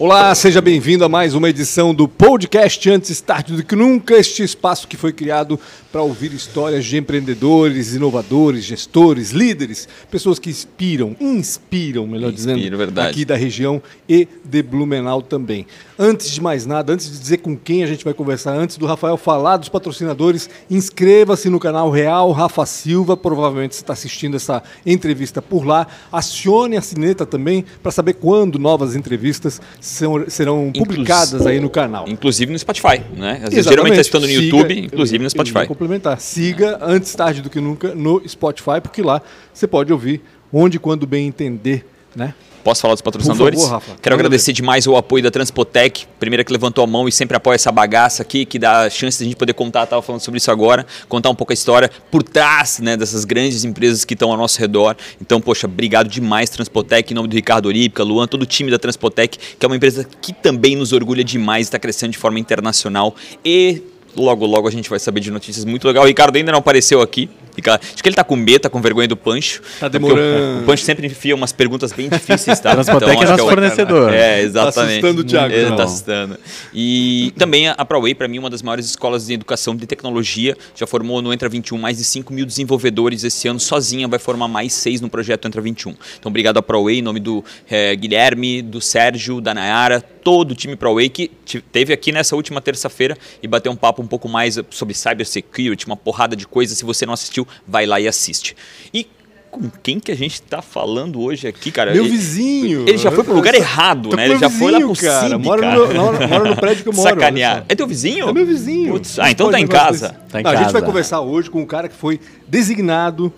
Olá, seja bem-vindo a mais uma edição do podcast Antes Tarde do que Nunca, este espaço que foi criado para ouvir histórias de empreendedores, inovadores, gestores, líderes, pessoas que inspiram, inspiram, melhor Inspiro, dizendo, verdade. aqui da região e de Blumenau também. Antes de mais nada, antes de dizer com quem a gente vai conversar, antes do Rafael falar dos patrocinadores, inscreva-se no canal Real Rafa Silva, provavelmente você está assistindo essa entrevista por lá. Acione a sineta também para saber quando novas entrevistas são- serão Inclus- publicadas aí no canal. Inclusive no Spotify, né? Às vezes, geralmente está estando no Siga- YouTube, inclusive no Spotify. complementar. Siga antes tarde do que nunca no Spotify, porque lá você pode ouvir onde e quando bem entender, né? Posso falar dos patrocinadores? Favor, Rafa. Quero agradecer demais o apoio da Transpotec, primeira que levantou a mão e sempre apoia essa bagaça aqui, que dá a chance de a gente poder contar, estava falando sobre isso agora, contar um pouco a história por trás né, dessas grandes empresas que estão ao nosso redor. Então, poxa, obrigado demais, Transpotec, em nome do Ricardo Orípica, Luan, todo o time da Transpotec, que é uma empresa que também nos orgulha demais, está crescendo de forma internacional e logo, logo a gente vai saber de notícias muito legal. O Ricardo ainda não apareceu aqui. Fica- Acho que ele tá com medo, tá com vergonha do Pancho. Tá demorando. O, o Pancho sempre enfia umas perguntas bem difíceis, tá? Transpotec é acho que nosso o- fornecedor. É, exatamente. assustando o Thiago, Ele não. tá assustando. E também a ProWay, para mim, uma das maiores escolas de educação de tecnologia. Já formou no Entra 21 mais de 5 mil desenvolvedores esse ano. Sozinha vai formar mais seis no projeto Entra 21. Então, obrigado à ProWay, em nome do eh, Guilherme, do Sérgio, da Nayara, todo o time ProWay que te- teve aqui nessa última terça-feira e bateu um papo um pouco mais sobre cybersecurity, uma porrada de coisas. Se você não assistiu, vai lá e assiste. E com quem que a gente tá falando hoje aqui, cara? Meu Ele- vizinho. Ele já foi pro lugar errado, né? Ele já foi lá pro cara. Cine, Mora cara. no, mora, mora no prédio que eu moro. Sacanear. É teu vizinho? É meu vizinho. Putz, ah, então tá em casa. Tá em Não, A gente vai casa. conversar hoje com um cara que foi designado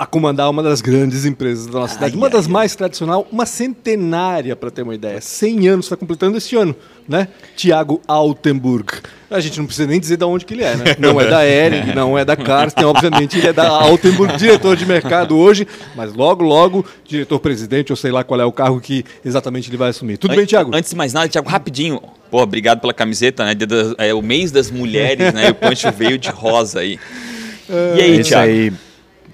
a comandar uma das grandes empresas da nossa cidade. Ai, uma ai, das mais tradicional, uma centenária, para ter uma ideia. 100 anos, está completando este ano, né? Tiago Altenburg. A gente não precisa nem dizer de onde que ele é, né? Não é da Ering, não é da Karsten, obviamente ele é da Altenburg, diretor de mercado hoje, mas logo, logo, diretor-presidente, ou sei lá qual é o cargo que exatamente ele vai assumir. Tudo bem, Tiago? Antes de mais nada, Thiago, rapidinho. Pô, obrigado pela camiseta, né? É o mês das mulheres, né? E o Pancho veio de rosa aí. E aí, É isso Thiago? aí.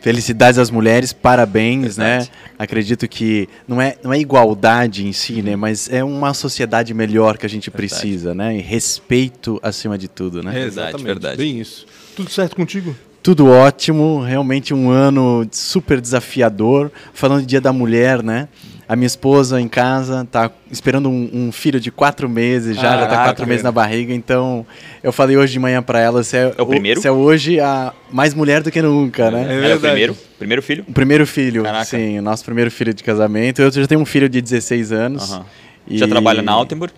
Felicidades às mulheres, parabéns, Verdade. né? Acredito que não é, não é igualdade em si, né? Mas é uma sociedade melhor que a gente Verdade. precisa, né? E respeito acima de tudo, né? É, exatamente, verdade. Bem isso. Tudo certo contigo? Tudo ótimo, realmente um ano super desafiador. Falando de Dia da Mulher, né? A minha esposa em casa tá esperando um, um filho de quatro meses já, já tá Caraca, quatro meses na barriga. Então, eu falei hoje de manhã para ela se é, É o primeiro? se é hoje a mais mulher do que nunca, né? É Era o verdade. primeiro? Primeiro filho? O primeiro filho, Caraca. sim, o nosso primeiro filho de casamento. Eu já tenho um filho de 16 anos. Aham. E- Já trabalha na Altenburg?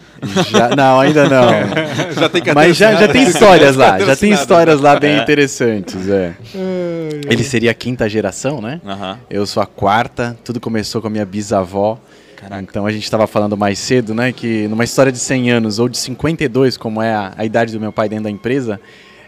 Já- não, ainda não. Já tem Mas já, já tem histórias lá, já tem histórias lá bem É. interessantes. É. Ele seria a quinta geração, né? Aham. Eu sou a quarta, tudo começou com a minha bisavó. Caraca. Então a gente estava falando mais cedo, né, que numa história de 100 anos ou de 52, como é a, a idade do meu pai dentro da empresa,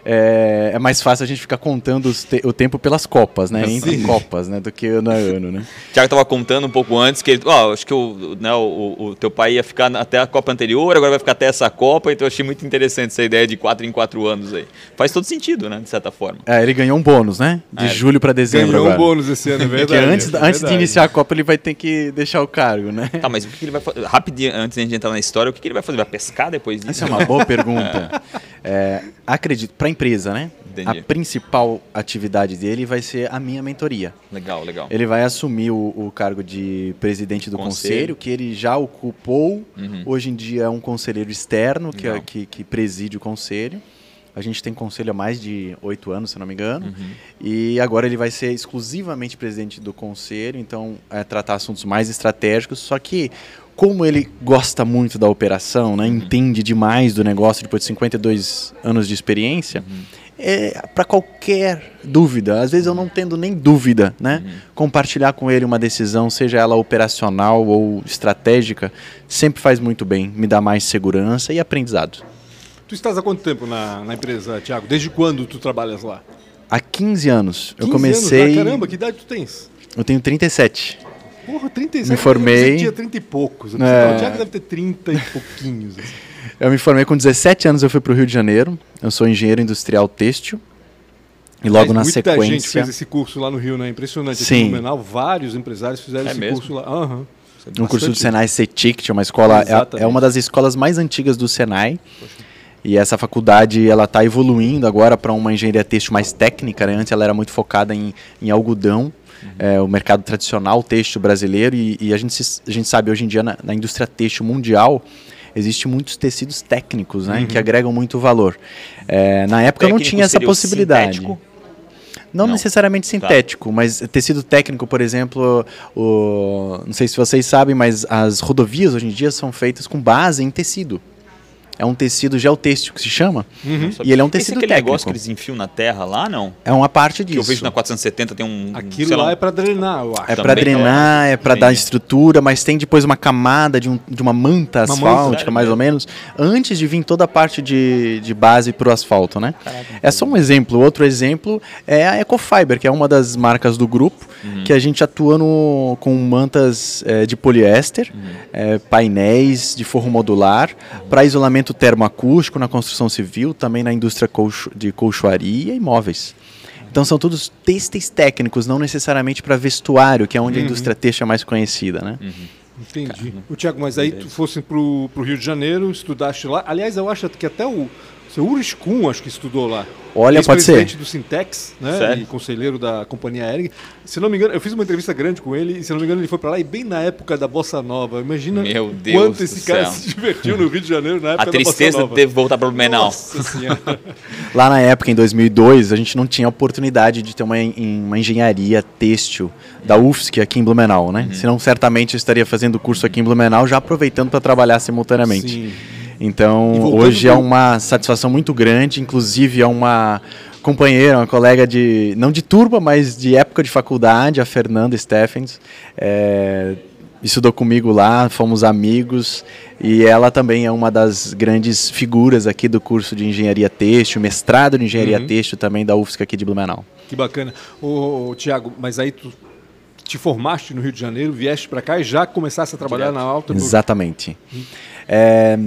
é, é mais fácil a gente ficar contando te- o tempo pelas copas, né, entre Sim. copas, né, do que ano a ano, né. Thiago tava contando um pouco antes que ele, ó, acho que o, né, o, o teu pai ia ficar até a Copa anterior, agora vai ficar até essa Copa, então eu achei muito interessante essa ideia de quatro em quatro anos aí. Faz todo sentido, né, de certa forma. É, ele ganhou um bônus, né, de É, julho para dezembro Ganhou um agora. bônus esse ano, é Porque verdade. antes, é antes de iniciar a Copa ele vai ter que deixar o cargo, né. Tá, mas o que, que ele vai fazer? Rapidinho, antes de a gente entrar na história, o que, que ele vai fazer? Vai pescar depois disso? Essa é uma boa pergunta. É, acredito, para a empresa, né? Entendi. A principal atividade dele vai ser a minha mentoria. Legal, legal. Ele vai assumir o, o cargo de presidente do Conselho. conselho, que ele já ocupou. Uhum. Hoje em dia é um conselheiro externo que, é- que, que preside o conselho. A gente tem conselho há mais de oito anos, se não me engano. Uhum. E agora ele vai ser exclusivamente presidente do conselho, então é tratar assuntos mais estratégicos. Só que, como ele gosta muito da operação, né, entende demais do negócio depois de 52 anos de experiência, é para qualquer dúvida, às vezes eu não tendo nem dúvida, né, compartilhar com ele uma decisão, seja ela operacional ou estratégica, sempre faz muito bem, me dá mais segurança e aprendizado. Tu estás há quanto tempo na, na empresa, Thiago? Desde quando tu trabalhas lá? Há 15 anos, 15 eu anos comecei. já? Caramba, que idade tu tens? Eu tenho 37. Porra, 37. Me formei. Eu tinha 30 e poucos. Eu É. O Thiago deve ter 30 e pouquinhos. assim. Eu me formei com 17 anos, eu fui para o Rio de Janeiro. Eu sou engenheiro industrial têxtil. E logo Mas na muita gente sequência. fez esse curso lá no Rio, né? Impressionante. Aqui Sim. no Blumenau, vários empresários fizeram É esse mesmo? curso lá. Aham. no curso do. Senai CETIC, é uma escola, é, é uma das escolas mais antigas do Senai. E essa faculdade ela está evoluindo agora para uma engenharia têxtil mais técnica. Né? Antes ela era muito focada em, em algodão, é, o mercado tradicional têxtil brasileiro. E, e a, gente se- a gente sabe hoje em dia na, na indústria têxtil mundial existe muitos tecidos técnicos né, que agregam muito valor. É, na época não tinha essa possibilidade. sintético? Não, Não. necessariamente sintético, mas tecido técnico, por exemplo, o, não sei se vocês sabem, mas as rodovias hoje em dia são feitas com base em tecido. É um tecido geotêxtil que se chama. E ele é um Esse tecido aquele técnico. negócio que eles enfiam na terra lá, não? É uma parte Que disso. eu vejo na 470 tem um... Aquilo sei lá, lá é pra drenar, eu acho. É para drenar, é para dar estrutura, mas tem depois uma camada de, um- de uma manta Uma asfáltica, manta. mais ou menos, antes de vir toda a parte de, de base para o asfalto, né? é só um exemplo. Outro exemplo é a Ecofiber, que é uma das marcas do grupo, Uhum. que a gente atua no, com mantas eh, de poliéster, Uhum. eh, painéis de forro modular, para isolamento termoacústico na construção civil, também na indústria de colchoaria e móveis. Então são todos têxteis técnicos, não necessariamente para vestuário, que é onde a indústria têxtil é mais conhecida, né? Entendi. O Tiago, mas aí tu fosse pro, pro Rio de Janeiro, estudaste lá. Aliás, eu acho que até o seu Urish Kuhn, acho que estudou lá. Olha, pode ser. Ex-presidente do Sintex, né? Sério? E conselheiro da companhia aérea. Se não me engano, eu fiz uma entrevista grande com ele e se não me engano ele foi pra lá e bem na época da Bossa Nova. Imagina Meu Deus quanto esse cara céu. se divertiu no Rio de Janeiro na época A tristeza de voltar para Blumenau. Nossa senhora. Lá na época, em 2002, a gente não tinha oportunidade de ter uma, uma engenharia têxtil da UFSC aqui em Blumenau, né? Senão, certamente, eu estaria fazendo o curso aqui em Blumenau, já aproveitando para trabalhar simultaneamente. Sim. Então, hoje é uma satisfação muito grande, inclusive é uma companheira, uma colega de, não de turma, mas de época de faculdade, a Fernanda Steffens, é, estudou comigo lá, fomos amigos, e ela também é uma das grandes figuras aqui do curso de Engenharia Têxtil, mestrado de Engenharia Uhum. Têxtil também da UFSC aqui de Blumenau. Que bacana. Ô, Tiago, mas aí tu te formaste no Rio de Janeiro, vieste pra cá e já começaste a trabalhar Direto. na Alta. Exatamente. É,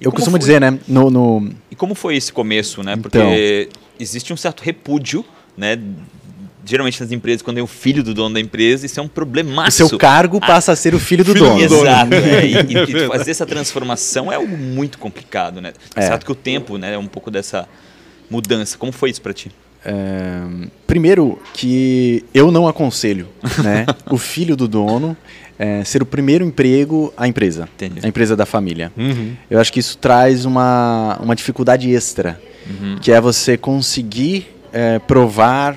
eu costumo foi? dizer, né, no- no, E como foi esse começo, né? Porque Então. existe um certo repúdio, né? Geralmente nas empresas, quando é o filho do dono da empresa, isso é um o problemaço. seu cargo passa a ser o filho do Filho do dono. Exato. é, e, e- É e verdade. fazer essa transformação é algo muito complicado, né? É. Certo que o tempo, né, é um pouco dessa mudança. Como foi isso para ti? É, primeiro que eu não aconselho né, o filho do dono é, ser o primeiro emprego à empresa, Entendi. a empresa da família. Uhum. Eu acho que isso traz uma, uma dificuldade extra, que é você conseguir é, provar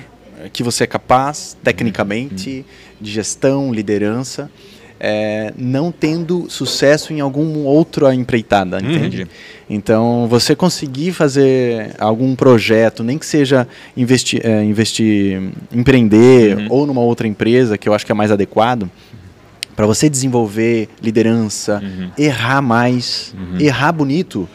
que você é capaz, tecnicamente, de gestão, liderança, é, não tendo sucesso em algum outro empreitada, entende? Entendi. Então, você conseguir fazer algum projeto, nem que seja investir, é, investir empreender Uhum. ou numa outra empresa, que eu acho que é mais adequado, para você desenvolver liderança, Uhum. errar mais, errar bonito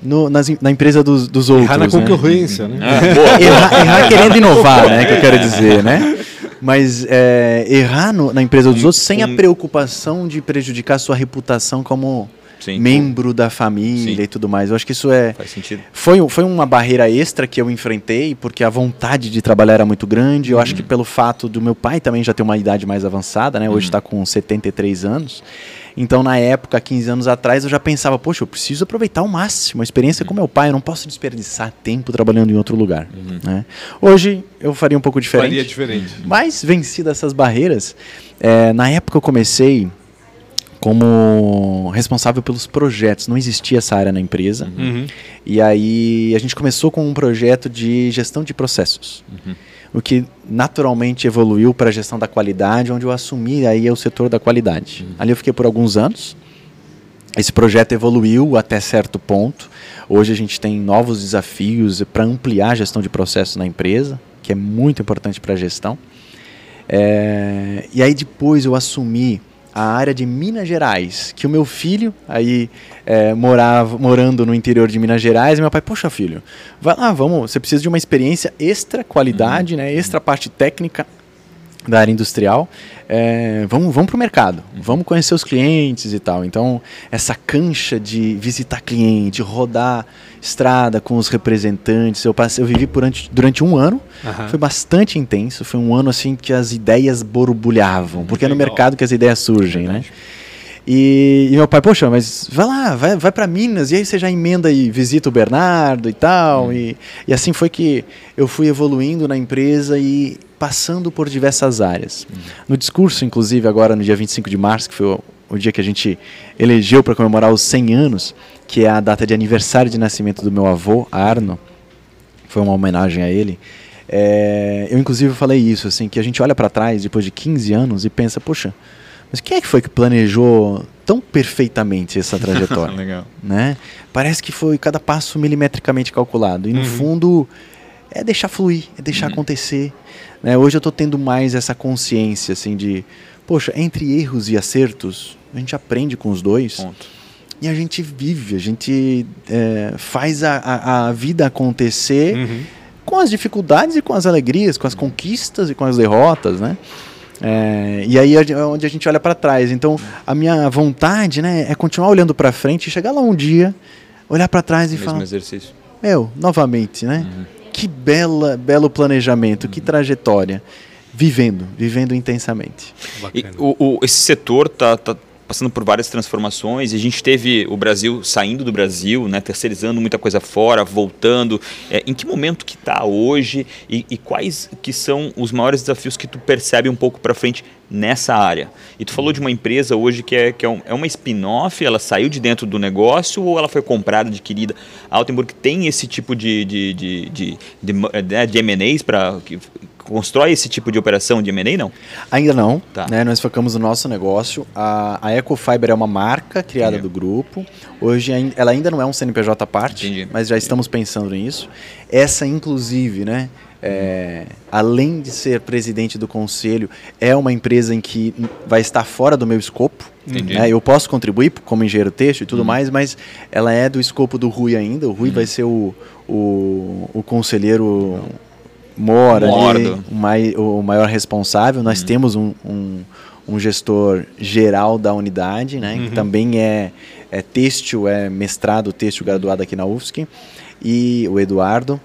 no- nas na empresa dos, dos outros. Errar na né? concorrência, né? Ah, boa. errar, errar querendo inovar, né? Que eu quero dizer, né? Mas é, errar no- na empresa dos outros sem a um- preocupação de prejudicar sua reputação como Sim. membro da família Sim. e tudo mais. Eu acho que isso é. Faz sentido. Foi, um- foi uma barreira extra que eu enfrentei, porque a vontade de trabalhar era muito grande. Eu acho que pelo fato do meu pai também já ter uma idade mais avançada, né? Hoje está com 73 anos. Então, na época, 15 anos atrás, eu já pensava, poxa, eu preciso aproveitar ao máximo a experiência com meu pai, eu não posso desperdiçar tempo trabalhando em outro lugar. né? Hoje, eu faria um pouco diferente. Faria diferente. Mas vencidas essas barreiras, é, na época eu comecei como responsável pelos projetos. Não existia essa área na empresa. Uhum. E aí a gente começou com um projeto de gestão de processos. O que naturalmente evoluiu para a gestão da qualidade, onde eu assumi aí o setor da qualidade. Ali eu fiquei por alguns anos. Esse projeto evoluiu até certo ponto. Hoje a gente tem novos desafios para ampliar a gestão de processos na empresa, que é muito importante para a gestão. É, e aí depois eu assumi a área de Minas Gerais, que o meu filho aí é, morava morando no interior de Minas Gerais, e meu pai, poxa filho, vai lá, vamos, você precisa de uma experiência extra qualidade, né, extra parte técnica da área industrial, é, vamos, vamos para o mercado, vamos conhecer os clientes e tal. Então, essa cancha de visitar cliente, rodar estrada com os representantes, eu, passei, eu vivi durante, durante um ano, Aham. foi bastante intenso, foi um ano assim que as ideias borbulhavam, porque é no mercado que as ideias surgem, né? E, e meu pai, poxa, mas vai lá, vai, vai para Minas, e aí você já emenda e visita o Bernardo e tal. E, e assim foi que eu fui evoluindo na empresa e passando por diversas áreas. No discurso, inclusive, agora no dia 25 de março, que foi o, o dia que a gente elegeu para comemorar os 100 anos, que é a data de aniversário de nascimento do meu avô, Arno, foi uma homenagem a ele. É, eu inclusive falei isso, assim, que a gente olha para trás depois de 15 anos e pensa, poxa, mas quem é que foi que planejou tão perfeitamente essa trajetória? Legal. né? Parece que foi cada passo milimetricamente calculado. E no Uhum. fundo é deixar fluir, é deixar acontecer. né? Hoje eu estou tendo mais essa consciência assim de, poxa, entre erros e acertos, a gente aprende com os dois Ponto. e a gente vive, a gente é, faz a, a, a vida acontecer Uhum. com as dificuldades e com as alegrias, com as conquistas e com as derrotas, né? É, e aí é onde a gente olha para trás. Então, a minha vontade, né, é continuar olhando para frente e chegar lá um dia, olhar para trás e Mesmo falar: exercício. Meu, novamente, né? Uhum. Que bela, belo planejamento, que trajetória. Vivendo, vivendo intensamente. E o, o- esse setor tá, tá passando por várias transformações e a gente teve o Brasil saindo do Brasil, né, terceirizando muita coisa fora, voltando. É, em que momento que está hoje e, e quais que são os maiores desafios que tu percebe um pouco para frente nessa área? E tu falou de uma empresa hoje que é, que é, um- é uma spin-off, ela saiu de dentro do negócio ou ela foi comprada, adquirida? A Altenburg tem esse tipo de, de, de, de, de, né, de M&As para constrói esse tipo de operação de M&A, não? Ainda não, Tá. né? Nós focamos no nosso negócio. A, a Ecofiber é uma marca criada Entendi. do grupo. Hoje ela ainda não é um CNPJ à parte, Entendi. mas já estamos pensando nisso. Essa, inclusive, né? é, além de ser presidente do conselho, é uma empresa em que vai estar fora do meu escopo. Entendi. né? Eu posso contribuir como engenheiro têxtil e tudo Uhum. mais, mas ela é do escopo do Rui ainda. O Rui vai ser o, o, o conselheiro mor ali, o, mai, o maior responsável. Nós temos um, um, um gestor geral da unidade, né? Que também é, é têxtil, é mestrado têxtil graduado aqui na UFSC. E o Eduardo.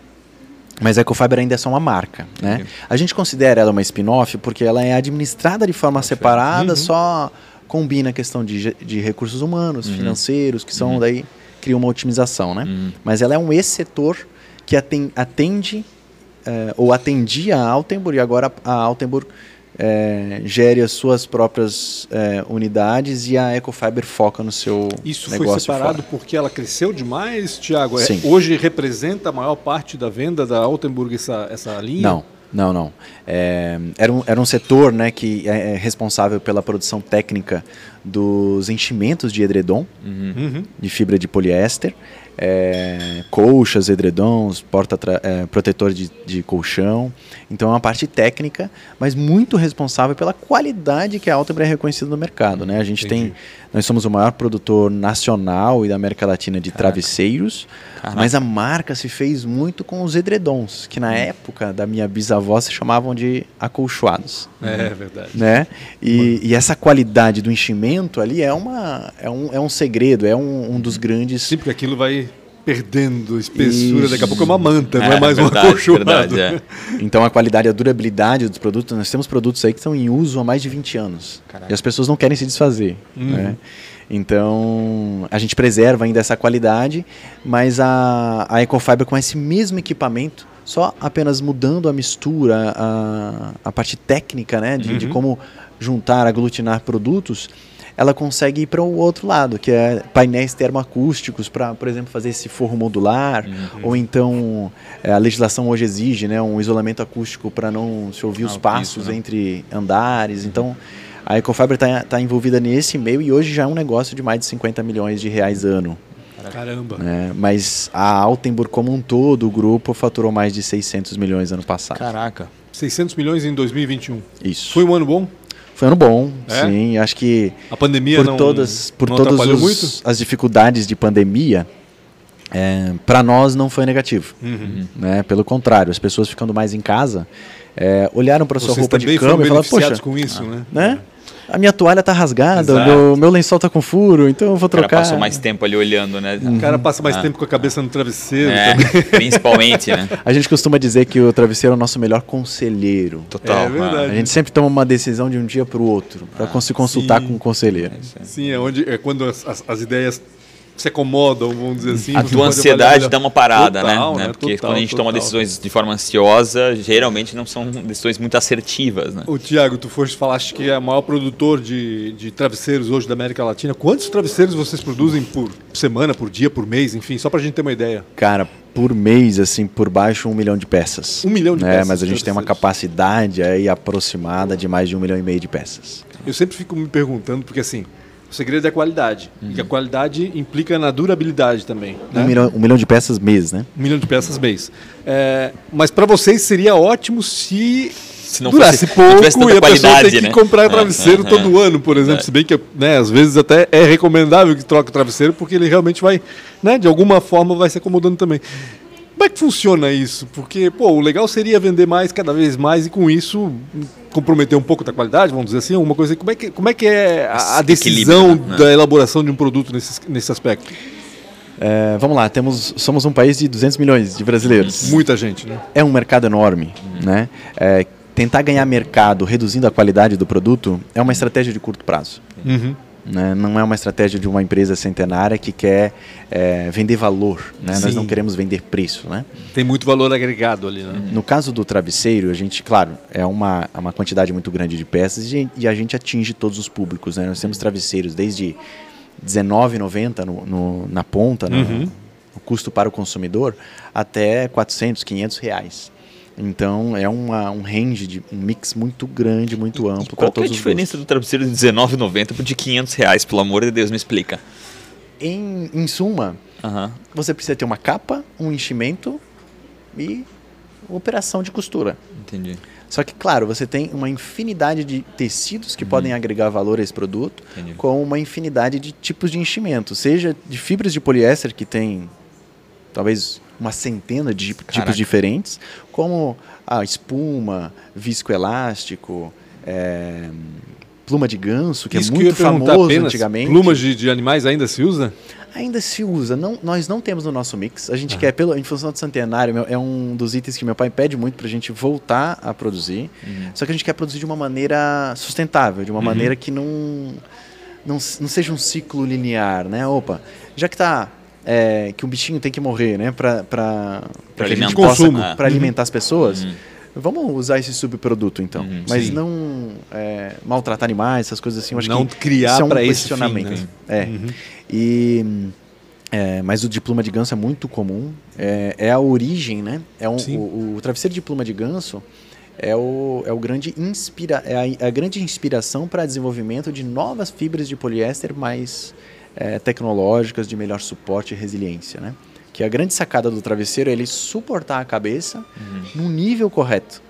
Mas a Ecofiber ainda é só uma marca, né? A gente considera ela uma spin-off porque ela é administrada de forma separada, só combina a questão de, de recursos humanos, Uhum. financeiros, que são daí cria uma otimização, né? Uhum. Mas ela é um ex-setor que aten- atende eh, ou atendia a Altenburg e agora a Altenburg eh, gere as suas próprias eh, unidades e a Ecofiber foca no seu Isso foi negócio separado fora. porque ela cresceu demais, Tiago? É, Sim. hoje representa a maior parte da venda da Altenburg essa, essa linha? Não, não, não. É, era, um, era um setor né, que é, é responsável pela produção técnica dos enchimentos de edredom, Uhum. de fibra de poliéster, é, colchas, edredons, porta é, protetor de, de colchão. Então é uma parte técnica, mas muito responsável pela qualidade que a Altenburg é reconhecida no mercado. Né? A gente Entendi. tem, nós somos o maior produtor nacional e da América Latina de travesseiros, Caraca. mas a marca se fez muito com os edredons, que na época da minha bisavó se chamavam de acolchoados É verdade. né? E, e essa qualidade do enchimento ali é, uma, é, um, é um segredo, é um, um dos grandes. Sim, porque aquilo vai perdendo espessura, Isso. daqui a pouco é uma manta, não é, É, mais verdade, um acolchoado. verdade, é. Então a qualidade e a durabilidade dos produtos, nós temos produtos aí que estão em uso há mais de 20 anos. Caraca. E as pessoas não querem se desfazer. Uhum. Né? Então a gente preserva ainda essa qualidade, mas a, a Ecofiber com esse mesmo equipamento, só apenas mudando a mistura, a, a parte técnica né, de, de Uhum. como juntar, aglutinar produtos, ela consegue ir para o outro lado, que é painéis termoacústicos para, por exemplo, fazer esse forro modular, Uhum. ou então é, a legislação hoje exige né, um isolamento acústico para não se ouvir Ah, os piso, passos né? entre andares. Então, a Ecofiber está tá envolvida nesse meio e hoje já é um negócio de mais de 50 milhões de reais ano. Caramba. né? Mas a Altenburg como um todo, o grupo, faturou mais de 600 milhões ano passado. Caraca. 600 milhões em 2021. Isso. Foi um ano bom? Foi ano bom, É? sim. Acho que A pandemia por não, todas, por não todas os- muito? as dificuldades de pandemia, para nós não foi negativo. Uhum. né? Pelo contrário, as pessoas ficando mais em casa é, olharam para sua Vocês roupa de cama e falaram, poxa, com isso, né? né? A minha toalha tá rasgada, Exato. meu, meu lençol tá com furo, então eu vou O cara trocar. passou mais tempo ali olhando, né? O cara passa mais Ah. tempo com a cabeça no travesseiro É, também. principalmente, né? A gente costuma dizer que o travesseiro é o nosso melhor conselheiro. Total. É verdade. A gente sempre toma uma decisão de um dia para o outro, para se consultar sim. com o conselheiro. Sim, é onde é quando as, as- as ideias se acomodam, vamos dizer assim. A tua ansiedade dá uma parada, Total, né? né? Porque Total, quando a gente toma total. decisões de forma ansiosa, geralmente não são decisões muito assertivas, né? Ô, Tiago, tu foste falaste que é o maior produtor de, de travesseiros hoje da América Latina. Quantos travesseiros vocês produzem por semana, por dia, por mês, enfim, só pra gente ter uma ideia? Cara, por mês, assim, por baixo, um milhão de peças. Um milhão de é, peças Mas a gente tem uma capacidade aí aproximada de mais de um milhão e meio de peças. Eu sempre fico me perguntando, porque assim, o segredo é a qualidade. E a qualidade implica na durabilidade também. Né? Um, milhão, um milhão de peças mês, né? Um milhão de peças mês. É, mas para vocês seria ótimo se, Se não durasse fosse- não pouco tanta e a pessoa tem que né? comprar É, travesseiro é, todo ano, por exemplo. É. Se bem que, né, às vezes até é recomendável que troque o travesseiro, porque ele realmente vai, né, de alguma forma vai se acomodando também. Como é que funciona isso? Porque, pô, o legal seria vender mais, cada vez mais, e com isso comprometer um pouco da qualidade, vamos dizer assim, alguma coisa. Como é que, como é, que é a, decisão né? da elaboração de um produto nesse, nesse aspecto? É, vamos lá, temos, somos um país de 200 milhões de brasileiros. Muita gente, né? É um mercado enorme, né? É, tentar ganhar mercado reduzindo a qualidade do produto é uma estratégia de curto prazo. Uhum. Né? Não é uma estratégia de uma empresa centenária que quer é, vender valor. Né? Nós não queremos vender preço. Né? Tem muito valor agregado ali, né? No caso do travesseiro, a gente, claro, é uma, é uma quantidade muito grande de peças e, e a gente atinge todos os públicos. Né? Nós temos travesseiros desde R$19,90 no, no- na ponta, no, Uhum. o custo para o consumidor, até 400, 500 reais. Então é uma, um range, de, um mix muito grande, muito amplo para Qual é a todos os diferença gostos. do travesseiro de R$19,90 pro de 500 reais? Pelo amor de Deus, me explica. Em, em suma, você precisa ter uma capa, um enchimento e operação de costura. Entendi. Só que, claro, você tem uma infinidade de tecidos que podem agregar valor a esse produto, Entendi. com uma infinidade de tipos de enchimento, seja de fibras de poliéster, que tem talvez uma centena de Caraca. tipos diferentes, como a espuma, viscoelástico, é, pluma de ganso, que Isso é que eu ia muito perguntar famoso apenas, antigamente. Plumas de, de animais ainda se usa? Ainda se usa. Não, nós não temos no nosso mix. A Ah. gente quer, pelo, em função do centenário, meu- é um dos itens que meu pai pede muito para a gente voltar a produzir. Uhum. Só que a gente quer produzir de uma maneira sustentável, de uma maneira que não, não, não seja um ciclo linear, né? Opa, já que tá é, que um bichinho tem que morrer, né? Para Pra gente Consumo. para alimentar as pessoas. Uhum. Vamos usar esse subproduto então, Uhum, mas sim. não é, maltratar animais, essas coisas assim. Eu acho Não que criar isso é um pra esse fim, questionamento. né? É. Uhum. E é, mas o de pluma de ganso é muito comum. É, é a origem, né? É um, o, o travesseiro de pluma de ganso é o, é o grande inspira, é a, é a grande inspiração para desenvolvimento de novas fibras de poliéster mais é, tecnológicas, de melhor suporte e resiliência, né? Que a grande sacada do travesseiro é ele suportar a cabeça no nível correto,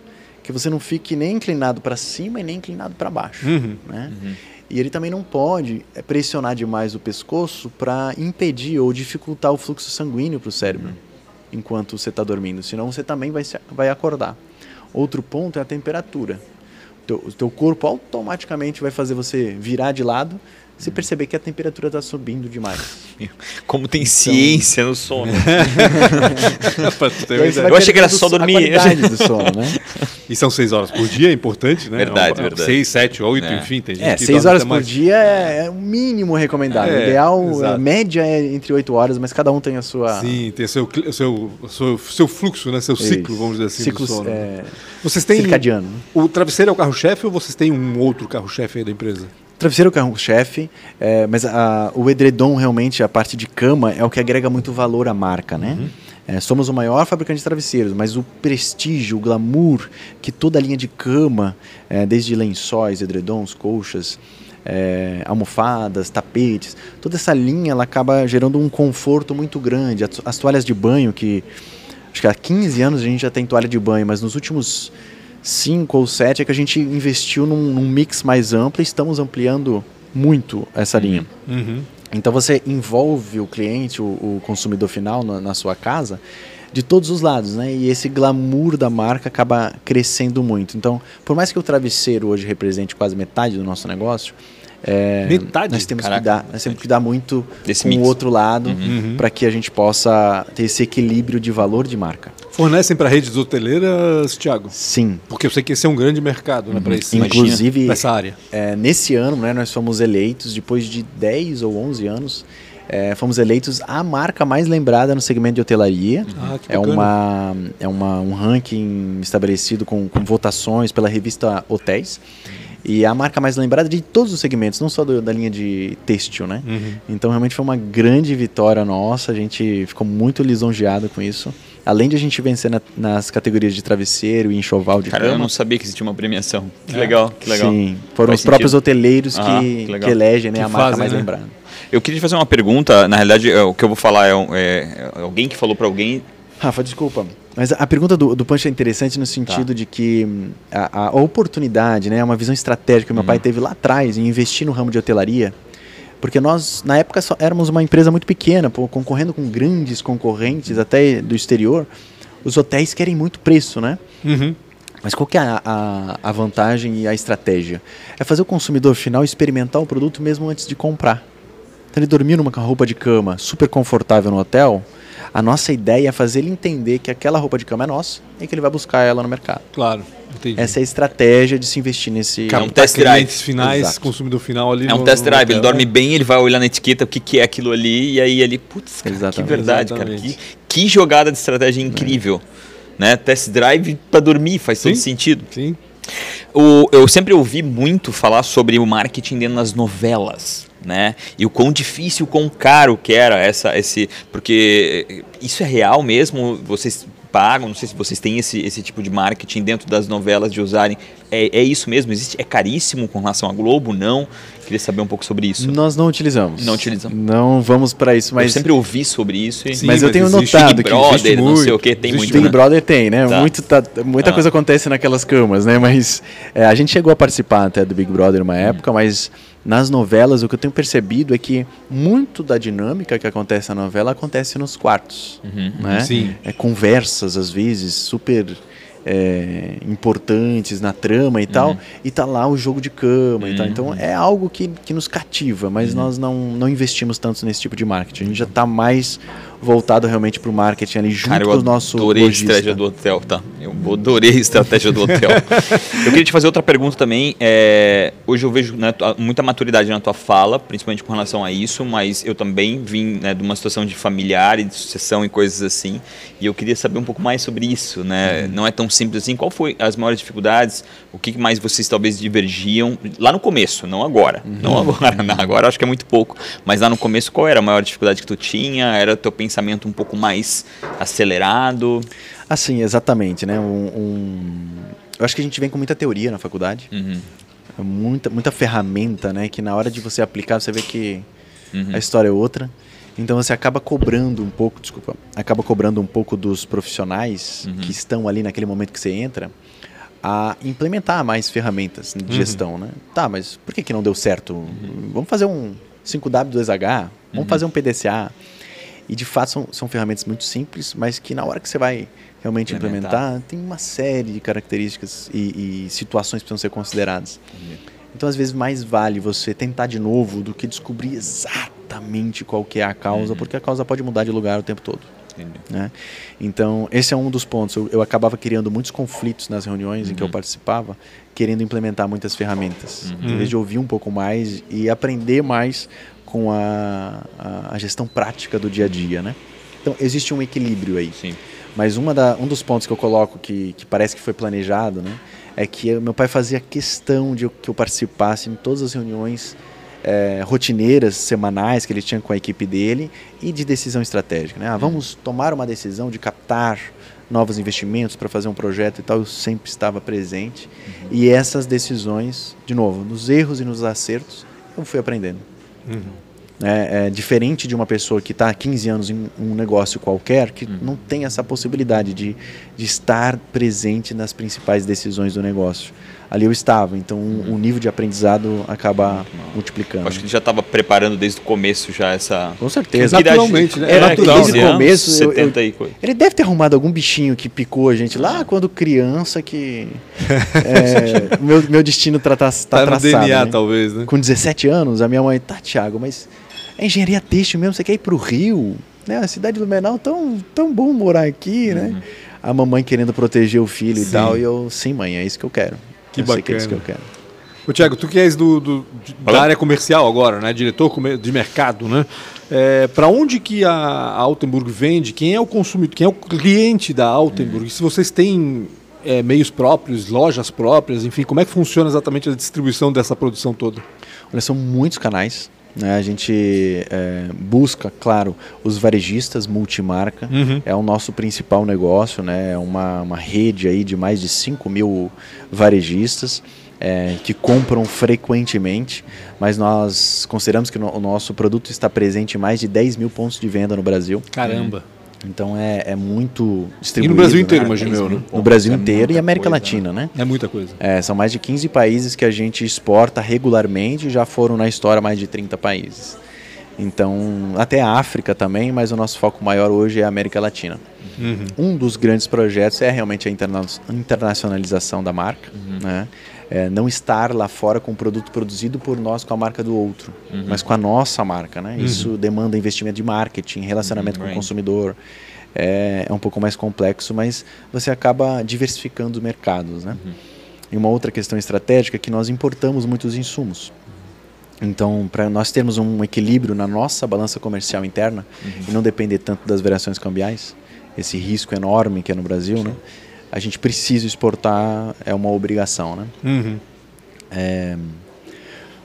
que você não fique nem inclinado para cima e nem inclinado para baixo, Uhum. né? E ele também não pode eh, pressionar demais o pescoço para impedir ou dificultar o fluxo sanguíneo para o cérebro enquanto você está dormindo, senão você também vai, se- vai acordar. Outro ponto é a temperatura. O teu, o teu corpo automaticamente vai fazer você virar de lado se perceber que a temperatura está subindo demais. Como tem Então- ciência no sono. E você ideia. vai Eu achei que era só a dormir. qualidade do sono, né? E são seis horas por dia, é importante, né? Verdade, É um- verdade. Seis, sete, oito, É. enfim, tem gente É, que seis horas por mais. dia é, é o mínimo recomendável. É, o ideal, a média é entre oito horas, mas cada um tem a sua... Sim, tem seu, cli- seu, seu, seu fluxo, né? Seu ciclo, Isso. vamos dizer assim, Ciclo do sono. é, Vocês têm. circadiano. né? O travesseiro é o carro-chefe ou vocês têm um outro carro-chefe aí da empresa? Travesseiro é o carro-chefe, é, mas a- o edredom realmente, a parte de cama, é o que agrega muito valor à marca, né? É, somos o maior fabricante de travesseiros, mas o prestígio, o glamour que toda a linha de cama, é, desde lençóis, edredons, colchas, é, almofadas, tapetes, toda essa linha ela acaba gerando um conforto muito grande. As, as toalhas de banho, que acho que há 15 anos a gente já tem toalha de banho, mas nos últimos 5 ou 7 é que a gente investiu num, num mix mais amplo e estamos ampliando muito essa linha. Então você envolve o cliente, o, o consumidor final na, na sua casa, de todos os lados, né? E esse glamour da marca acaba crescendo muito. Então, por mais que o travesseiro hoje represente quase metade do nosso negócio, é, Metade? nós temos Caraca, que dar, nós temos que cuidar muito Desse com mix. o outro lado Uhum. para que a gente possa ter esse equilíbrio de valor de marca. Fornecem para redes hoteleiras, Thiago? Sim. Porque eu sei que esse é um grande mercado né, para isso. Inclusive, Nessa área. é, nesse ano, né, nós fomos eleitos, depois de 10 ou 11 anos, é, fomos eleitos a marca mais lembrada no segmento de hotelaria. Ah, que É, uma, é uma, um ranking estabelecido com, com votações pela revista Hotéis. E é a marca mais lembrada de todos os segmentos, não só do- da linha de têxtil, né? Uhum. Então realmente foi uma grande vitória nossa, a gente ficou muito lisonjeado com isso. Além de a gente vencer na- nas categorias de travesseiro e enxoval de Cara, eu cama. não sabia que existia uma premiação. Que É. legal, que legal. Sim, foram Faz os próprios sentido. hoteleiros Ah, que, que que elegem né, Que a marca fazem, mais né? lembrada. Eu queria te fazer uma pergunta. Na realidade, é, o que eu vou falar é, é- é alguém que falou para alguém. Rafa, desculpa. Mas a pergunta do, do Punch é interessante no sentido de que hum, a, a oportunidade, né, uma visão estratégica que meu pai teve lá atrás em investir no ramo de hotelaria, porque nós, na época, só éramos uma empresa muito pequena, pô, concorrendo com grandes concorrentes até do exterior. Os hotéis querem muito preço, né? Uhum. Mas qual que é a, a, a vantagem e a estratégia? É fazer o consumidor final experimentar o produto mesmo antes de comprar. Então ele dormir numa roupa de cama super confortável no hotel, a nossa ideia é fazer ele entender que aquela roupa de cama é nossa e que ele vai buscar ela no mercado. Claro, entendi. Essa é a estratégia de se investir nesse... Cara, um Captar test drive. clientes finais, Exato. consumidor final ali É um no- test no drive, ele hotel. dorme bem, ele vai olhar na etiqueta o que, que é aquilo ali, e aí ele, putz, cara, que Exatamente. verdade, cara. Exatamente. Que, que jogada de estratégia incrível. Né? Test drive para dormir, faz todo Sim. sentido. Sim. O- eu sempre ouvi muito falar sobre o marketing dentro das novelas, né? E o quão difícil, o quão caro que era essa, esse, porque isso é real mesmo. Vocês pagam, não sei se vocês têm esse, esse tipo de marketing dentro das novelas de usarem. É, é isso mesmo? Existe? É caríssimo com relação à Globo? Não? Queria saber um pouco sobre isso. Nós não utilizamos. Não utilizamos. Não vamos para isso, eu mas... sempre ouvi sobre isso. E... Sim, Mas eu tenho notado Big que Brother, existe não sei muito, o que, tem muito. Big né? Brother tem, né? Tá. Muito, tá- muita Ah. coisa acontece naquelas camas, né? Mas é, a gente chegou a participar até do Big Brother Hum. uma época, mas nas novelas o que eu tenho percebido é que muito da dinâmica que acontece na novela acontece nos quartos, Uhum. né? Sim. É, conversas às vezes super é, importantes na trama e tal, e tá lá o jogo de cama e tal. Uhum. Então é algo que, que nos cativa, mas nós não, não investimos tanto nesse tipo de marketing. A gente já tá mais voltado realmente pro marketing ali junto Cara, eu com o nosso adorei a lojista. estratégia do hotel, tá? Eu adorei a estratégia do hotel. eu queria te fazer outra pergunta também. é, hoje eu vejo né, muita maturidade na tua fala, principalmente com relação a isso, mas eu também vim né, de uma situação de familiar e de sucessão e coisas assim, e eu queria saber um pouco mais sobre isso, né? Não é tão simples assim. Qual foi as maiores dificuldades? O que mais vocês talvez divergiam lá no começo, não agora. Não agora, não, agora acho que é muito pouco. Mas lá no começo, qual era a maior dificuldade que tu tinha? Era teu pensamento um pouco mais acelerado? Assim, exatamente, né? Um, um- Eu acho que a gente vem com muita teoria na faculdade, Uhum, muita, muita ferramenta, né? Que na hora de você aplicar, você vê que uhum. a história é outra. Então você acaba cobrando um pouco, desculpa, acaba cobrando um pouco dos profissionais Uhum. que estão ali naquele momento que você entra a implementar mais ferramentas de Uhum. gestão, né? Tá, mas por que, que não deu certo? Vamos fazer um 5W2H, vamos Uhum. fazer um PDCA. E de fato são, são ferramentas muito simples, mas que na hora que você vai realmente Implementar. implementar, tem uma série de características e, e situações que precisam ser consideradas. Então, às vezes, mais vale você tentar de novo do que descobrir exatamente qual que é a causa, Uhum. porque a causa pode mudar de lugar o tempo todo. Né? Então, esse é um dos pontos. Eu, eu acabava criando muitos conflitos nas reuniões em que eu Uhum. participava, querendo implementar muitas ferramentas, Uhum. em vez de ouvir um pouco mais e aprender mais com a, a, a gestão prática do dia a dia. Né? Então, existe um equilíbrio aí. Sim. Mas uma da, um dos pontos que eu coloco que, que parece que foi planejado, né, é que eu- meu pai fazia questão de que eu participasse em todas as reuniões eh, rotineiras, semanais que ele tinha com a equipe dele e de decisão estratégica. Né? Ah, vamos tomar uma decisão de captar novos investimentos para fazer um projeto e tal. Eu sempre estava presente e essas decisões, de novo, nos erros e nos acertos, eu fui aprendendo. Uhum. É, é diferente de uma pessoa que está há 15 anos em um negócio qualquer, que não tem essa possibilidade de, de estar presente nas principais decisões do negócio ali eu estava. Então o nível de aprendizado acaba multiplicando. Acho que ele já estava preparando desde o começo já essa. Com certeza. Naturalmente, né? É, natural. Desde o começo. 70 eu, eu, ele deve ter arrumado algum bichinho que picou a gente lá quando criança que. é, meu, meu destino tá, tá, tá, tá traçado. DNA, né? talvez, né? Com 17 anos, a minha mãe, tá, Thiago, mas é engenharia têxtil mesmo, você quer ir pro Rio? Né? A cidade do Menal, tão, tão bom morar aqui, né? uhum. né? A mamãe querendo proteger o filho sim. e tal, e eu, sim, mãe, é isso que eu quero. Que eu bacana. que é isso que eu quero. Ô, Tiago, tu que és do, do da área comercial agora, né? Diretor de mercado, né? É, para onde que a Altenburg vende? Quem é o consumidor? Quem é o cliente da Altenburg? Hum. Se vocês têm é, meios próprios, lojas próprias, enfim, como é que funciona exatamente a distribuição dessa produção toda? Olha, são muitos canais. Né? A gente é, busca, claro, os varejistas multimarca. Uhum. É o nosso principal negócio, né? É uma, uma rede aí de mais de 5 mil varejistas é, que compram frequentemente, mas nós consideramos que o nosso produto está presente em mais de 10 mil pontos de venda no Brasil. Caramba! Então é, é muito distribuído. E no Brasil inteiro, né? imagino eu, né? No Brasil é inteiro e América coisa, Latina, né? É muita coisa. É, são mais de 15 países que a gente exporta regularmente e já foram na história mais de 30 países. Então, até a África também, mas o nosso foco maior hoje é a América Latina. Uhum. Um dos grandes projetos é realmente a interna internacionalização da marca, uhum. né? É, não estar lá fora com um produto produzido por nós com a marca do outro, uhum. mas com a nossa marca. Né? Uhum. Isso demanda investimento de marketing, relacionamento uhum. com o consumidor. É, é, um pouco mais complexo, mas você acaba diversificando os mercados. Né? Uhum. E uma outra questão estratégica é que nós importamos muitos insumos. Então, para nós termos um equilíbrio na nossa balança comercial interna uhum. e não depender tanto das variações cambiais, esse risco enorme que é no Brasil, né? A gente precisa exportar, é uma obrigação, né? Uhum. É,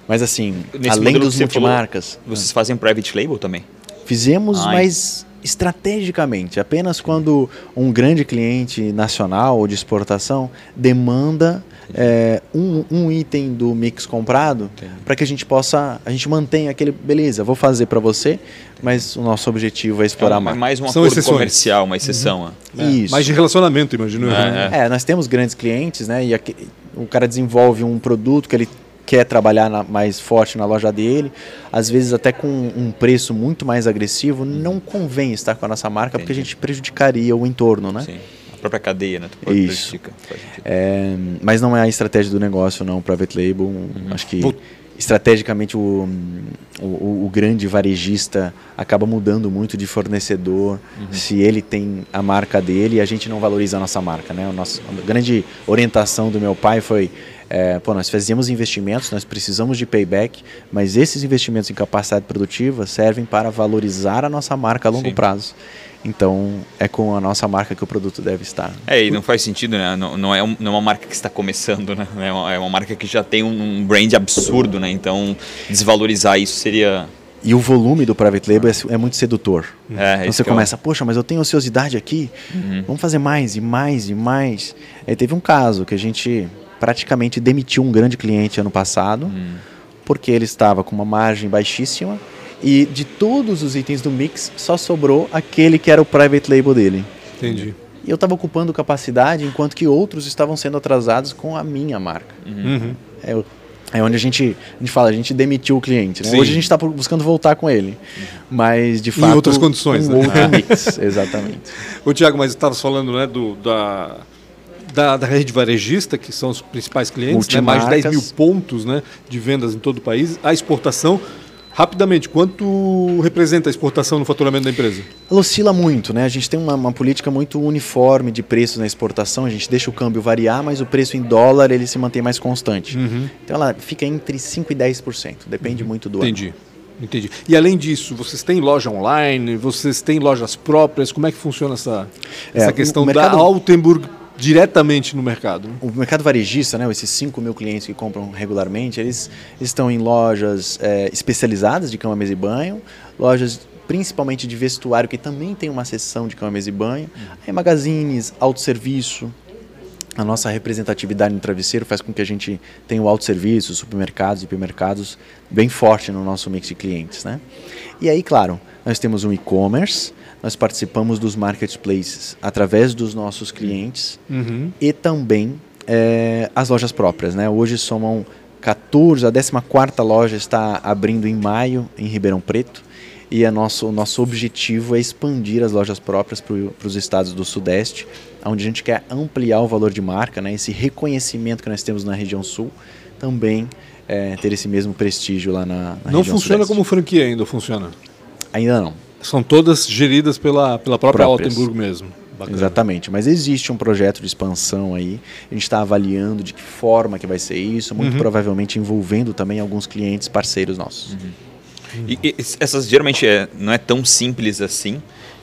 mas assim, Nesse além dos multimarcas... Falou, vocês fazem private label também? Fizemos, Ai. mas estrategicamente. Apenas quando um grande cliente nacional ou de exportação demanda é, um, um, item do mix comprado para que a gente possa, a gente mantenha aquele, beleza, vou fazer para você, mas o nosso objetivo é explorar é mais. É mais um São acordo exceções. comercial, uma exceção. Uhum. É. Isso. Mais de relacionamento, imagino. É, é. é, nós temos grandes clientes, né? E aqui, o cara desenvolve um produto que ele quer trabalhar na, mais forte na loja dele, às vezes até com um preço muito mais agressivo, não convém estar com a nossa marca Entendi. porque a gente prejudicaria o entorno, né? Sim. A própria cadeia, né? Tu Isso. É, mas não é a estratégia do negócio, não, private label. Uhum. Acho que Vou... estrategicamente o, o, o, grande varejista acaba mudando muito de fornecedor uhum. se ele tem a marca dele e a gente não valoriza a nossa marca, né? O nosso, a grande orientação do meu pai foi é, pô, nós fazemos investimentos, nós precisamos de payback, mas esses investimentos em capacidade produtiva servem para valorizar a nossa marca a longo Sim. prazo. Então, é com a nossa marca que o produto deve estar. É, e não faz sentido, né? Não, não, é, um, não é uma marca que está começando, né? É uma, é uma marca que já tem um, um brand absurdo, né? Então, desvalorizar isso seria e o volume do private label é, é muito sedutor. É, então você começa, eu... poxa, mas eu tenho ociosidade aqui, uhum. vamos fazer mais e mais e mais. Aí teve um caso que a gente praticamente demitiu um grande cliente ano passado, hum. porque ele estava com uma margem baixíssima e de todos os itens do mix só sobrou aquele que era o private label dele. Entendi. E eu estava ocupando capacidade enquanto que outros estavam sendo atrasados com a minha marca. Uhum. É, é, onde a gente, a gente fala, a gente demitiu o cliente. Né? Hoje a gente está buscando voltar com ele. Mas, de fato. Em outras condições. Um né? outro mix, exatamente. O Tiago, mas estava falando né, do, da da, da rede varejista, que são os principais clientes, né? mais de 10 mil pontos né? de vendas em todo o país, a exportação. Rapidamente, quanto representa a exportação no faturamento da empresa? Ela oscila muito, né? A gente tem uma, uma, política muito uniforme de preços na exportação. A gente deixa o câmbio variar, mas o preço em dólar ele se mantém mais constante. Uhum. Então ela fica entre 5% e 10%. Depende uhum. muito do Entendi. ano. Entendi. E além disso, vocês têm loja online? Vocês têm lojas próprias? Como é que funciona essa, é, essa questão mercado... da Altenburg diretamente no mercado. O mercado varejista, né, esses 5 mil clientes que compram regularmente, eles estão em lojas é, especializadas de cama, mesa e banho, lojas principalmente de vestuário, que também tem uma seção de cama, mesa e banho, aí magazines, autosserviço, a nossa representatividade no travesseiro faz com que a gente tenha o autosserviço, supermercados hipermercados bem forte no nosso mix de clientes. Né? E aí, claro, nós temos um e-commerce, nós participamos dos marketplaces através dos nossos clientes Uhum. e também é, as lojas próprias. Né? Hoje somam 14, a 14 loja está abrindo em maio em Ribeirão Preto e a nosso, o nosso objetivo é expandir as lojas próprias para os estados do Sudeste, onde a gente quer ampliar o valor de marca, né? esse reconhecimento que nós temos na região Sul, também é, ter esse mesmo prestígio lá na, na Não região funciona Sudeste. como franquia ainda, funciona? Ainda não. São todas geridas pela, pela própria Próprias. Altenburg mesmo. Bacana. Exatamente, mas existe um projeto de expansão aí. A gente está avaliando de que forma que vai ser isso, muito Uhum. provavelmente envolvendo também alguns clientes parceiros nossos. E, e essas geralmente é, não é tão simples assim,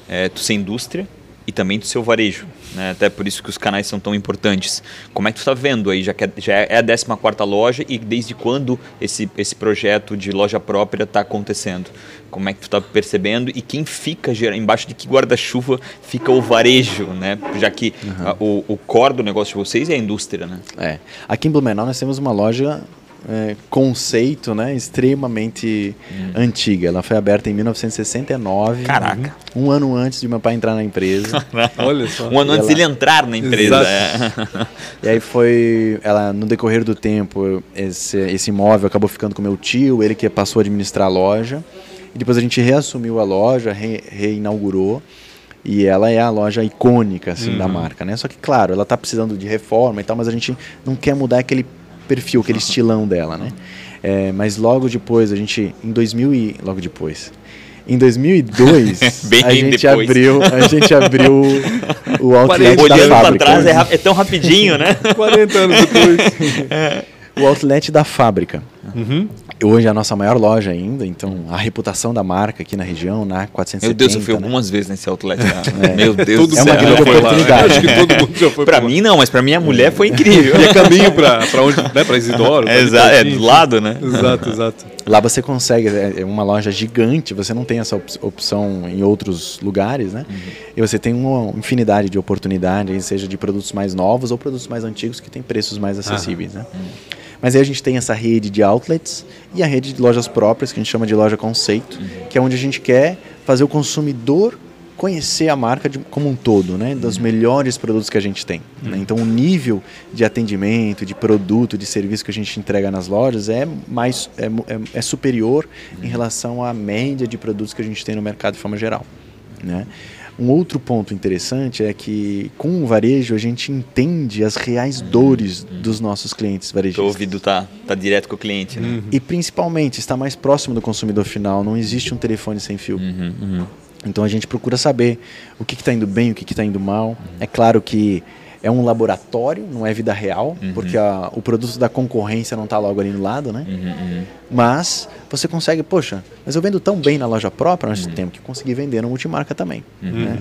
é, tu ser indústria e também do seu varejo. Né? Até por isso que os canais são tão importantes. Como é que tu está vendo aí, já que é, já é a 14 loja e desde quando esse, esse projeto de loja própria está acontecendo? Como é que tu está percebendo e quem fica embaixo de que guarda-chuva fica o varejo, né? Já que a- o, o core do negócio de vocês é a indústria, né? É. Aqui em Blumenau nós temos uma loja é, conceito, né, extremamente antiga. Ela foi aberta em 1969. Caraca. Um ano antes de meu pai entrar na empresa. Olha só. Um ano antes ela- dele entrar na empresa. É. E aí foi, ela no decorrer do tempo, esse, esse imóvel acabou ficando com meu tio, ele que passou a administrar a loja. E depois a gente reassumiu a loja, re, reinaugurou. E ela é a loja icônica assim, da marca, né? Só que, claro, ela está precisando de reforma e tal, mas a gente não quer mudar aquele perfil, aquele estilão dela, né? É, mas logo depois, a gente, em 2000 e... Logo depois... Em 2002, Bem a gente depois. abriu, a gente abriu o outlet da Olhando para fábrica. trás é, é tão rapidinho, né? 40 anos depois. o outlet da fábrica. Uhum. Hoje é a nossa maior loja ainda, então a reputação da marca aqui na região, na 470, Meu Deus, eu fui né? algumas vezes nesse outlet. lá. É. Meu Deus É uma grande oportunidade. Acho que todo mundo já foi Pra mim não, mas pra minha mulher foi incrível. E é caminho pra, pra onde? Né? Pra Isidoro? pra É, exa- é do lado, né? Exato, exato. Lá você consegue, é é uma loja gigante, você não tem essa op- opção em outros lugares, né? E você tem uma infinidade de oportunidades, seja de produtos mais novos ou produtos mais antigos que têm preços mais acessíveis, né? Mas aí a gente tem essa rede de outlets e a rede de lojas próprias, que a gente chama de loja conceito, que é onde a gente quer fazer o consumidor conhecer a marca de- como um todo, né? Dos melhores produtos que a gente tem. né? Então o nível de atendimento, de produto, de serviço que a gente entrega nas lojas é mais é, é- é superior em relação à média de produtos que a gente tem no mercado de forma geral, né? Um outro ponto interessante é que com o varejo a gente entende as reais dores dos nossos clientes varejistas. ouvido tá, tá direto com o cliente, né? E principalmente está mais próximo do consumidor final, não existe um telefone sem fio. Uhum, uhum. Então a gente procura saber o que está indo bem, o que está indo mal. É claro que é um laboratório, não é vida real, porque a- o produto da concorrência não está logo ali no lado, né? Uhum, uhum. Mas você consegue, poxa, mas eu vendo tão bem na loja própria, nós temos que conseguir vender no multimarca também. né?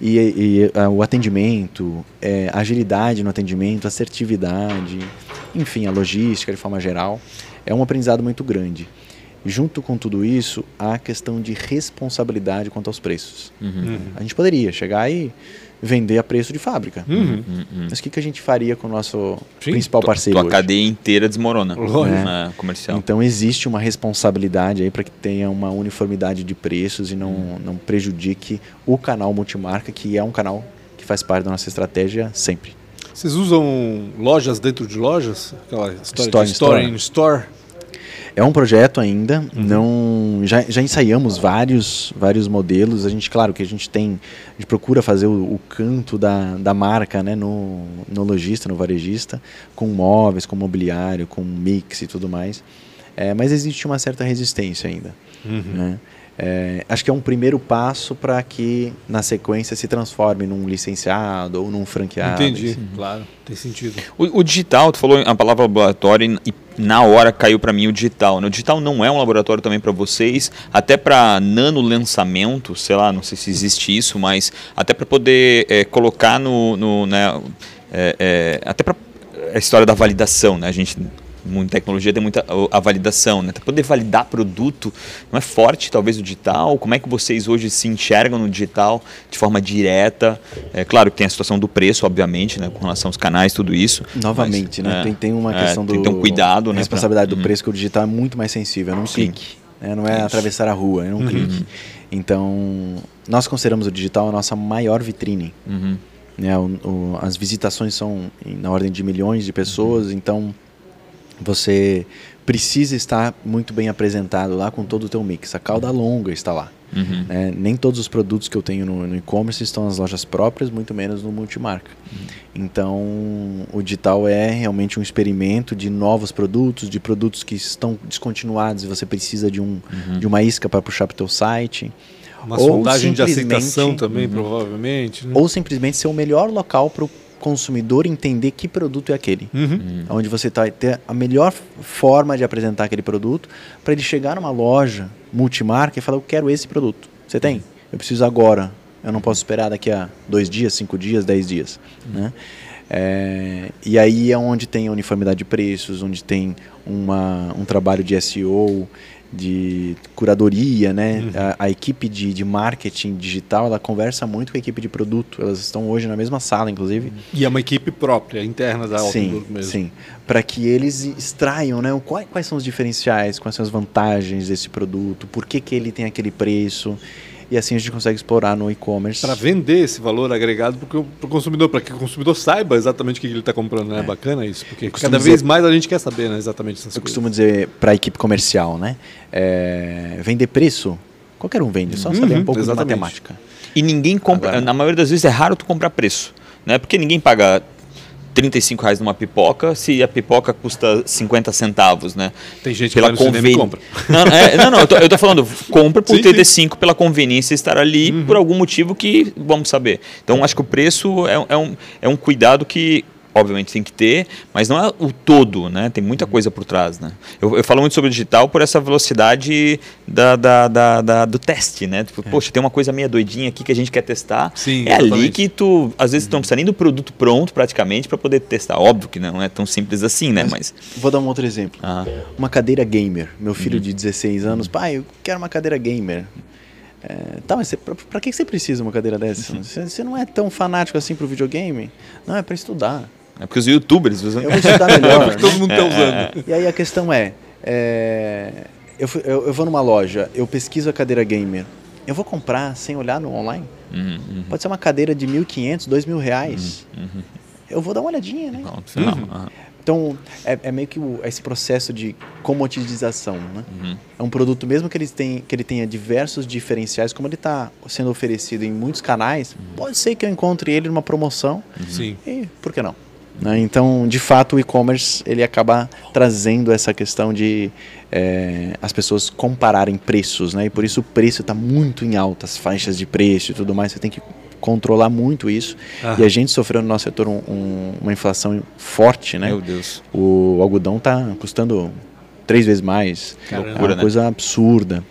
E, e, ah, o atendimento, é, agilidade no atendimento, assertividade, enfim, a logística de forma geral, é um aprendizado muito grande. Junto com tudo isso, há a questão de responsabilidade quanto aos preços. Uhum. A gente poderia chegar e vender a preço de fábrica. Uhum. Uhum. Mas o que, que a gente faria com o nosso Sim, principal parceiro Tua hoje? cadeia inteira desmorona. Né, comercial. Então existe uma responsabilidade aí para que tenha uma uniformidade de preços e não, não prejudique o canal multimarca, que é um canal que faz parte da nossa estratégia sempre. Vocês usam lojas dentro de lojas? Aquela história Store de in store store. in store? É um projeto ainda, não já, já ensaiamos vários vários modelos. A gente, claro que a gente tem, a gente procura fazer o, o canto da, da marca, né, no, no lojista, no varejista, com móveis, com mobiliário, com mix e tudo mais. É, mas existe uma certa resistência ainda. né? É, acho que é um primeiro passo para que na sequência se transforme num licenciado ou num franqueado. Entendi, claro, tem sentido. O, o digital, tu falou a palavra laboratório e na hora caiu para mim o digital. né? O digital não é um laboratório também para vocês, até para nano lançamento, sei lá, não sei se existe isso, mas até para poder é, colocar no, no né, é, é, até para a história da validação, né? A gente muita tecnologia tem muita a, validação, né? Para poder validar produto, não é forte talvez o digital? Como é que vocês hoje se enxergam no digital de forma direta? É claro que tem a situação do preço, obviamente, né? Com relação aos canais, tudo isso. Novamente, mas, né? É, tem, tem uma é, questão tem do que ter um cuidado, né? responsabilidade pra, do preço que o digital é muito mais sensível, é um Sim. clique. né? Não é Isso. atravessar a rua, é um Uhum. clique. Então, nós consideramos o digital a nossa maior vitrine. Uhum. né? O- o- as visitações são na ordem de milhões de pessoas, então você precisa estar muito bem apresentado lá com todo o teu mix. A cauda longa está lá. Uhum. né? Nem todos os produtos que eu tenho no, no e-commerce estão nas lojas próprias, muito menos no multimarca. Então, o digital é realmente um experimento de novos produtos, de produtos que estão descontinuados e você precisa de, um, de uma isca para puxar para o teu site. Uma Ou sondagem de simplesmente- aceitação também, provavelmente. né? Ou simplesmente ser o melhor local para o consumidor entender que produto é aquele. Uhum. Onde você vai ter a melhor forma de apresentar aquele produto para ele chegar numa loja multimarca e falar: Eu quero esse produto. Você tem? Eu preciso agora. Eu não posso esperar daqui a dois dias, cinco dias, dez dias. Né? É, e aí é onde tem a uniformidade de preços, onde tem uma, um trabalho de SEO, de curadoria, né? A, a equipe de, de marketing digital, ela conversa muito com a equipe de produto. Elas estão hoje na mesma sala, inclusive. E é uma equipe própria, interna da Altenburg mesmo. sim. Para que eles extraiam, né? Quais, quais são os diferenciais, quais são as vantagens desse produto, por que, que ele tem aquele preço. E assim a gente consegue explorar no e-commerce. Para vender esse valor agregado para o consumidor, para que o consumidor saiba exatamente o que ele está comprando. né? É bacana isso, porque cada dizer- vez mais a gente quer saber né, exatamente essas Eu coisas. costumo dizer para a equipe comercial, né? É, vender preço, qualquer um vende, só saber Uhum, um pouco exatamente. de matemática. E ninguém compra, Agora- na maioria das vezes é raro tu comprar preço, né? Porque ninguém paga 35 reais numa pipoca se a pipoca custa 50 centavos, né? Tem gente que vai compra. Não, é, não, não, eu tô, eu tô falando, compra por Sim, Uhum. 35 pela conveniência estar ali por algum motivo que vamos saber. Então acho que o preço é, é um, é um cuidado que obviamente tem que ter, mas não é o todo, né? Tem muita coisa por trás, né? Eu, eu falo muito sobre o digital por essa velocidade da, da, da- da- do teste, né? Tipo, Poxa, tem uma coisa meia doidinha aqui que a gente quer testar. Sim, é ali que tu, às vezes, tu não precisa nem do produto pronto praticamente para poder testar. Óbvio que não é tão simples assim, né? Mas... Vou dar um outro exemplo. Ah, Uma cadeira gamer. Meu filho Uhum. de 16 anos, pai, eu quero uma cadeira gamer. É, tá, mas pra que você precisa uma cadeira dessa? Uhum. Você, você não é tão fanático assim pro videogame? Não, é pra estudar. É porque os youtubers usam... Eu vou estudar melhor. Porque todo né? mundo está usando. E aí a questão é, é, eu, fui- eu- eu vou numa loja, eu pesquiso a cadeira gamer. Eu vou comprar sem olhar no online? Uhum, uhum, Pode ser uma cadeira de 1.500, 2.000 reais. uhum. Eu vou dar uma olhadinha, né? Não, não, aham. Então, é, é meio que o- esse processo de comoditização, né? Uhum. É um produto, mesmo que ele, tenha, que ele tenha diversos diferenciais, como ele está sendo oferecido em muitos canais, pode ser que eu encontre ele numa promoção Sim. e por que não? Né? Então, de fato, o e-commerce ele acaba trazendo essa questão de é, as pessoas compararem preços, né? E por isso o preço está muito em alta, as faixas de preço e tudo mais. Você tem que controlar muito isso. E a gente sofreu no nosso setor um- um- uma inflação forte, né? Meu Deus. O algodão está custando três vezes mais. Caramba. é uma né? coisa absurda.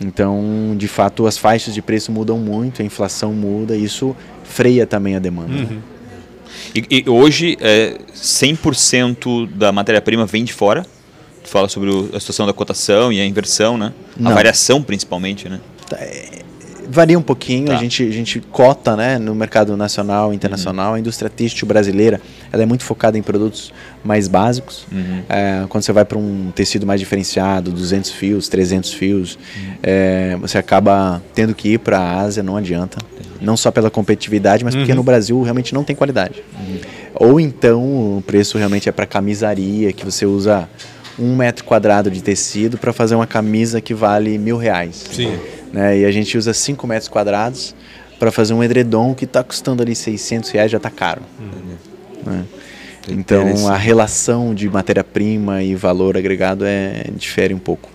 Então, de fato, as faixas de preço mudam muito, a inflação muda, e isso freia também a demanda. né? Uhum. E, e hoje, é, 100% da matéria-prima vem de fora? Tu fala sobre o- a situação da cotação e a inversão, né? Não. A variação, principalmente, né? Varia um pouquinho, Tá. a, gente, a gente cota né, no mercado nacional e internacional. A indústria têxtil brasileira ela é muito focada em produtos mais básicos. Uhum. É, quando você vai para um tecido mais diferenciado, 200 fios, 300 fios, é, você acaba tendo que ir para a Ásia, não adianta. Não só pela competitividade, mas porque Uhum. no Brasil realmente não tem qualidade. Ou então o preço realmente é para camisaria, que você usa um metro quadrado de tecido para fazer uma camisa que vale mil reais Sim. Né? E a gente usa 5 metros quadrados para fazer um edredom que está custando ali 600 reais, já está caro. né? Então Interessante. a relação de matéria-prima e valor agregado é difere um pouco.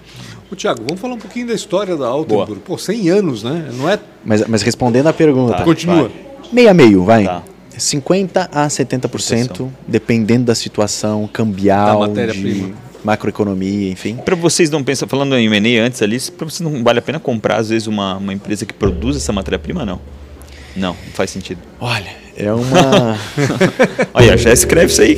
Ô, Tiago, vamos falar um pouquinho da história da Altenburg. Pô, 100 anos, né? Não é... Mas, mas respondendo a pergunta, Tá. Continua. vai. meio a meio, vai. Tá. 50 a 70%, dependendo da situação Da cambial, matéria-prima. de macroeconomia, enfim. Para vocês não pensam, falando em M&A antes ali, para vocês não vale a pena comprar às vezes uma, uma empresa que produz essa matéria-prima, não? Não, não faz sentido. Olha, É uma. Olha, já escreve isso aí.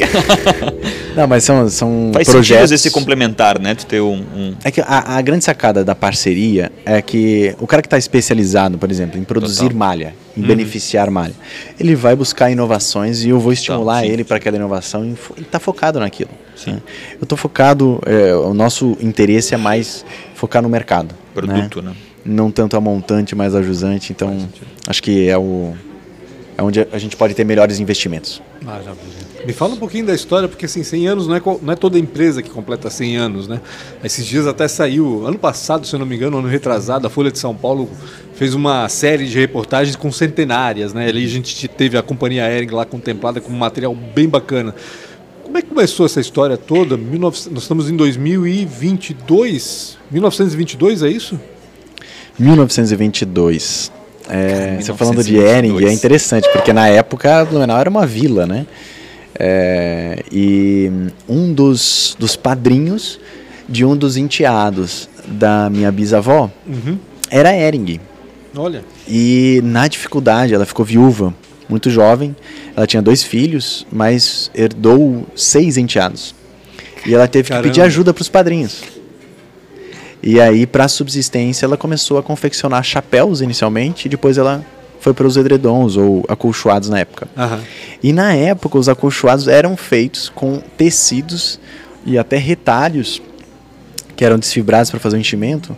Não, mas são, são Faz projetos. sentido às vezes ser complementar, né? Tu ter um. um- É que a, a grande sacada da parceria é que o cara que está especializado, por exemplo, em produzir Total. malha, em beneficiar malha, ele vai buscar inovações e eu vou estimular ele para aquela inovação e ele está focado naquilo. né? Eu estou focado, é, o nosso interesse é mais focar no mercado. né? Produto, né? Não tanto a montante, mas a jusante. Então, acho que é o é onde a gente pode ter melhores investimentos. Maravilha. Me fala um pouquinho da história, porque assim, 100 anos não é, não é toda empresa que completa 100 anos, né? Esses dias até saiu, ano passado, se eu não me engano, ano retrasado, a Folha de São Paulo fez uma série de reportagens com centenárias, né? Ali a gente teve a companhia Ering lá contemplada com um material bem bacana. Como é que começou essa história toda? 19 nós estamos em 2022? 1922, é isso? 1922. É, você falando de 1922. Ering, é interessante, porque na época Blumenau era uma vila, né? É, e um dos, dos padrinhos de um dos enteados da minha bisavó Uhum. era Ering. Olha. E na dificuldade, ela ficou viúva, muito jovem. Ela tinha dois filhos, mas herdou seis enteados. E ela teve Caramba. que pedir ajuda para os padrinhos. E aí, para subsistência, ela começou a confeccionar chapéus inicialmente, e depois ela foi para os edredons ou acolchoados na época. Aham. E na época, os acolchoados eram feitos com tecidos e até retalhos que eram desfibrados para fazer o enchimento,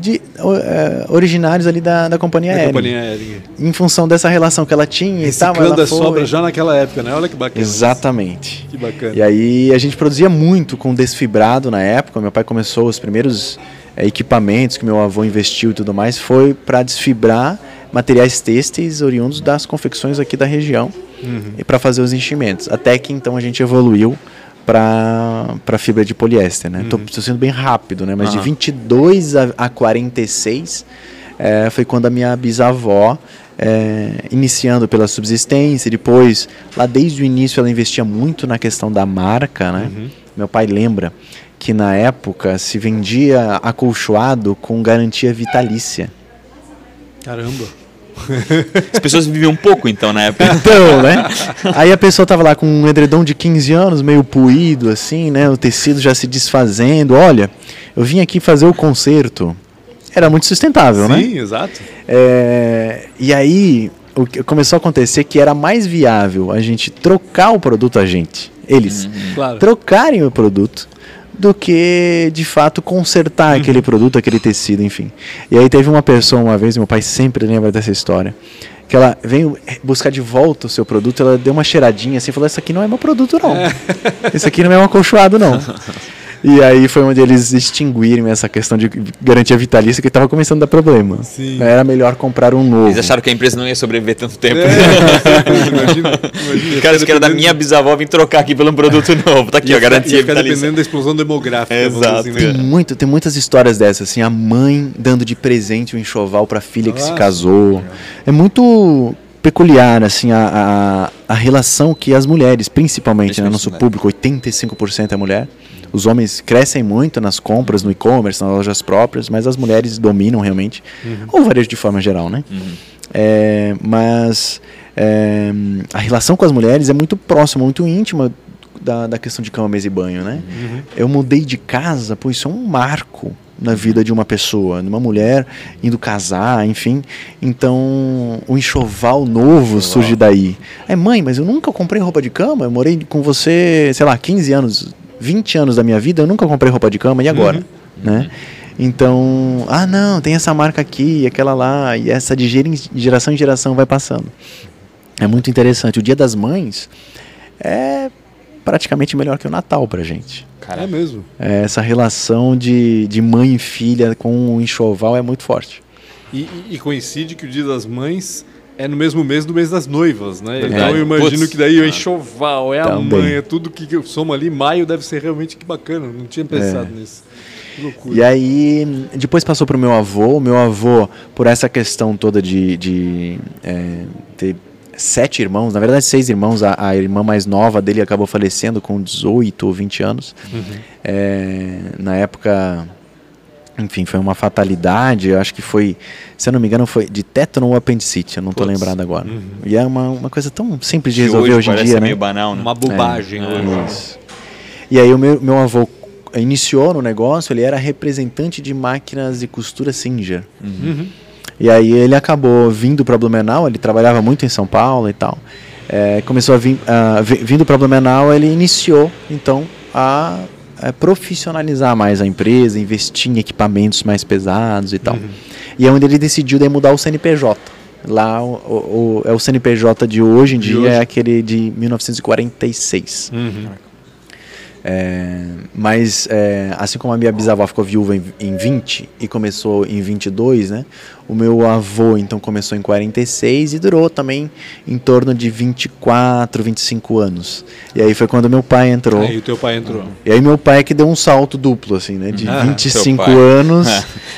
de, eh, originários ali da, da companhia Da aérea. companhia Ering. Em função dessa relação que ela tinha e tal, Reciclando ela as foi... sobras já naquela época, né? Olha que bacana. Exatamente. Que bacana. E aí a gente produzia muito com desfibrado na época. Meu pai começou os primeiros eh, equipamentos que meu avô investiu e tudo mais foi para desfibrar materiais têxteis oriundos das confecções aqui da região Uhum. e para fazer os enchimentos. Até que então a gente evoluiu para fibra de poliéster, né? Tô, tô sendo bem rápido, né? Mas de Aham. 22 a, a 46 eh, foi quando a minha bisavó eh, iniciando pela subsistência, depois lá desde o início ela investia muito na questão da marca, né? Meu pai lembra que na época se vendia acolchoado com garantia vitalícia. Caramba. As pessoas viviam um pouco, então, na época. Então, né? Aí a pessoa tava lá com um edredom de 15 anos, meio puído, assim, né? O tecido já se desfazendo. Olha, eu vim aqui fazer o concerto. Era muito sustentável, né? Sim, exato. É, e aí o que começou a acontecer que era mais viável a gente trocar o produto a gente, eles, Claro. trocarem o produto do que de fato consertar aquele produto, aquele tecido, enfim. E aí teve uma pessoa uma vez, meu pai sempre lembra dessa história, que ela veio buscar de volta o seu produto, ela deu uma cheiradinha assim, e falou: "Isso aqui não é meu produto não. Esse aqui não é um acolchoado não". E aí foi onde eles extinguiram essa questão de garantia vitalícia que estava começando a dar problema. Sim. Era melhor comprar um novo. Eles acharam que a empresa não ia sobreviver tanto tempo. É, imagina, imagina. Cara, isso que era da minha bisavó vir trocar aqui pelo produto novo. Tá aqui, Ia ó, garantia ia ficar vitalícia. dependendo da explosão demográfica. É, exato. assim, Tem, né? muito, tem muitas histórias dessas, assim, a mãe dando de presente um enxoval para a filha que se Nossa. casou. É muito peculiar, assim, a, a, a relação que as mulheres, principalmente, né, nosso público, 85% é mulher. Os homens crescem muito nas compras, no e-commerce, nas lojas próprias, mas as mulheres dominam realmente. Ou o varejo de forma geral, né? É, mas é, a relação com as mulheres é muito próxima, muito íntima da, da questão de cama, mesa e banho, né? Eu mudei de casa, pô, isso é um marco na vida de uma pessoa, de uma mulher indo casar, enfim. Então, o enxoval novo surge daí. É, mãe, mas eu nunca comprei roupa de cama, eu morei com você, sei lá, 15 anos, 20 anos da minha vida, eu nunca comprei roupa de cama, e agora? Né? Então, ah não, tem essa marca aqui, aquela lá, e essa de gera- de geração em geração vai passando. É muito interessante. O Dia das Mães é praticamente melhor que o Natal pra gente. É mesmo. É, essa relação de, de mãe e filha com o enxoval é muito forte. E, e- e coincide que o Dia das Mães é no mesmo mês do mês das noivas, né? Verdade. Então eu imagino que daí o enxoval, é a Também. mãe, é tudo que eu somo ali. Maio deve ser realmente que bacana. Não tinha pensado nisso. Que loucura. E aí, depois passou pro meu avô. O meu avô, por essa questão toda de, de é, ter sete irmãos, na verdade seis irmãos, a, a irmã mais nova dele acabou falecendo com 18 ou 20 anos. É, na época enfim, foi uma fatalidade. Eu acho que foi, se eu não me engano, foi de tétano ou apendicite, eu não estou lembrado agora. Uhum. E é uma, uma coisa tão simples de resolver hoje, em parece dia, né? meio banal, né? Uma bobagem É. hoje. Isso. E aí o meu, meu avô iniciou no negócio, ele era representante de máquinas de costura Singer. Uhum. E aí ele acabou vindo para Blumenau, ele trabalhava muito em São Paulo e tal. É, começou a vir, vi- vindo para Blumenau, ele iniciou então a, a profissionalizar mais a empresa, investir em equipamentos mais pesados e tal. Uhum. E é onde ele decidiu mudar o CNPJ. Lá o, o- o- é o CNPJ de hoje em De dia hoje. é aquele de 1946. Uhum. É, mas é, assim como a minha bisavó ficou viúva em, em 20 e começou em 22, né? O meu avô então começou em 46 e durou também em torno de 24, 25 anos. E aí foi quando meu pai entrou. Aí o teu pai entrou. E aí meu pai é que deu um salto duplo assim, né? De Ah, 25 teu anos,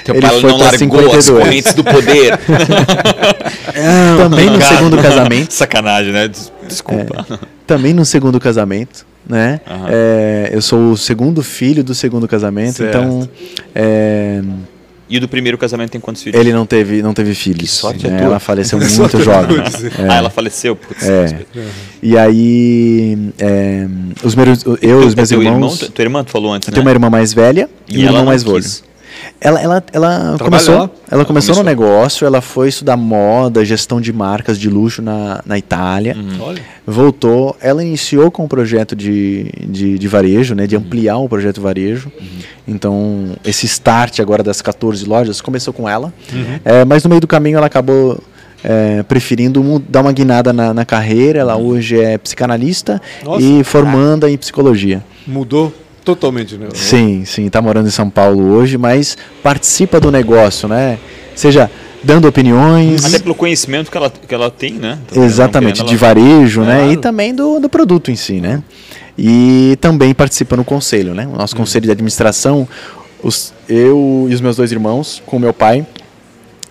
Teu ele pai foi para largou as 52. correntes do poder. Também no segundo casamento. Sacanagem, né? Des- Desculpa. também no segundo casamento, né? Aham. É, eu sou o segundo filho do segundo casamento, Certo. então é, E do primeiro casamento tem quantos filhos? ele não teve, não teve filhos. Que sorte né? tua. Ela faleceu muito jovem. É. Ah, ela faleceu? Putz, É. respeito. E aí, é, os meus, eu e os meus teu irmãos. Irmão, tua irmã, tu falou antes, eu né? tenho uma irmã mais velha e, E um irmão mais velho. quis. Ela, ela, ela começou, ela Ela começou no negócio, ela foi estudar moda, gestão de marcas de luxo na, na Itália. Uhum. Voltou, ela iniciou com o projeto de, de, de varejo, né, de ampliar o projeto varejo. Então, esse start agora das 14 lojas começou com ela, É, mas no meio do caminho ela acabou é, preferindo dar uma guinada na, na carreira. Ela hoje é psicanalista Nossa. e formanda em psicologia. Mudou totalmente, né? Sim, sim, está morando em São Paulo hoje, mas participa do negócio, né? Seja dando opiniões. Até pelo conhecimento que ela, que ela tem, né? Então, Exatamente, não de ela- varejo, né? Claro. E também do, do produto em si, né? E também participa no conselho, né? O nosso conselho de administração, os, eu e os meus dois irmãos, com o meu pai,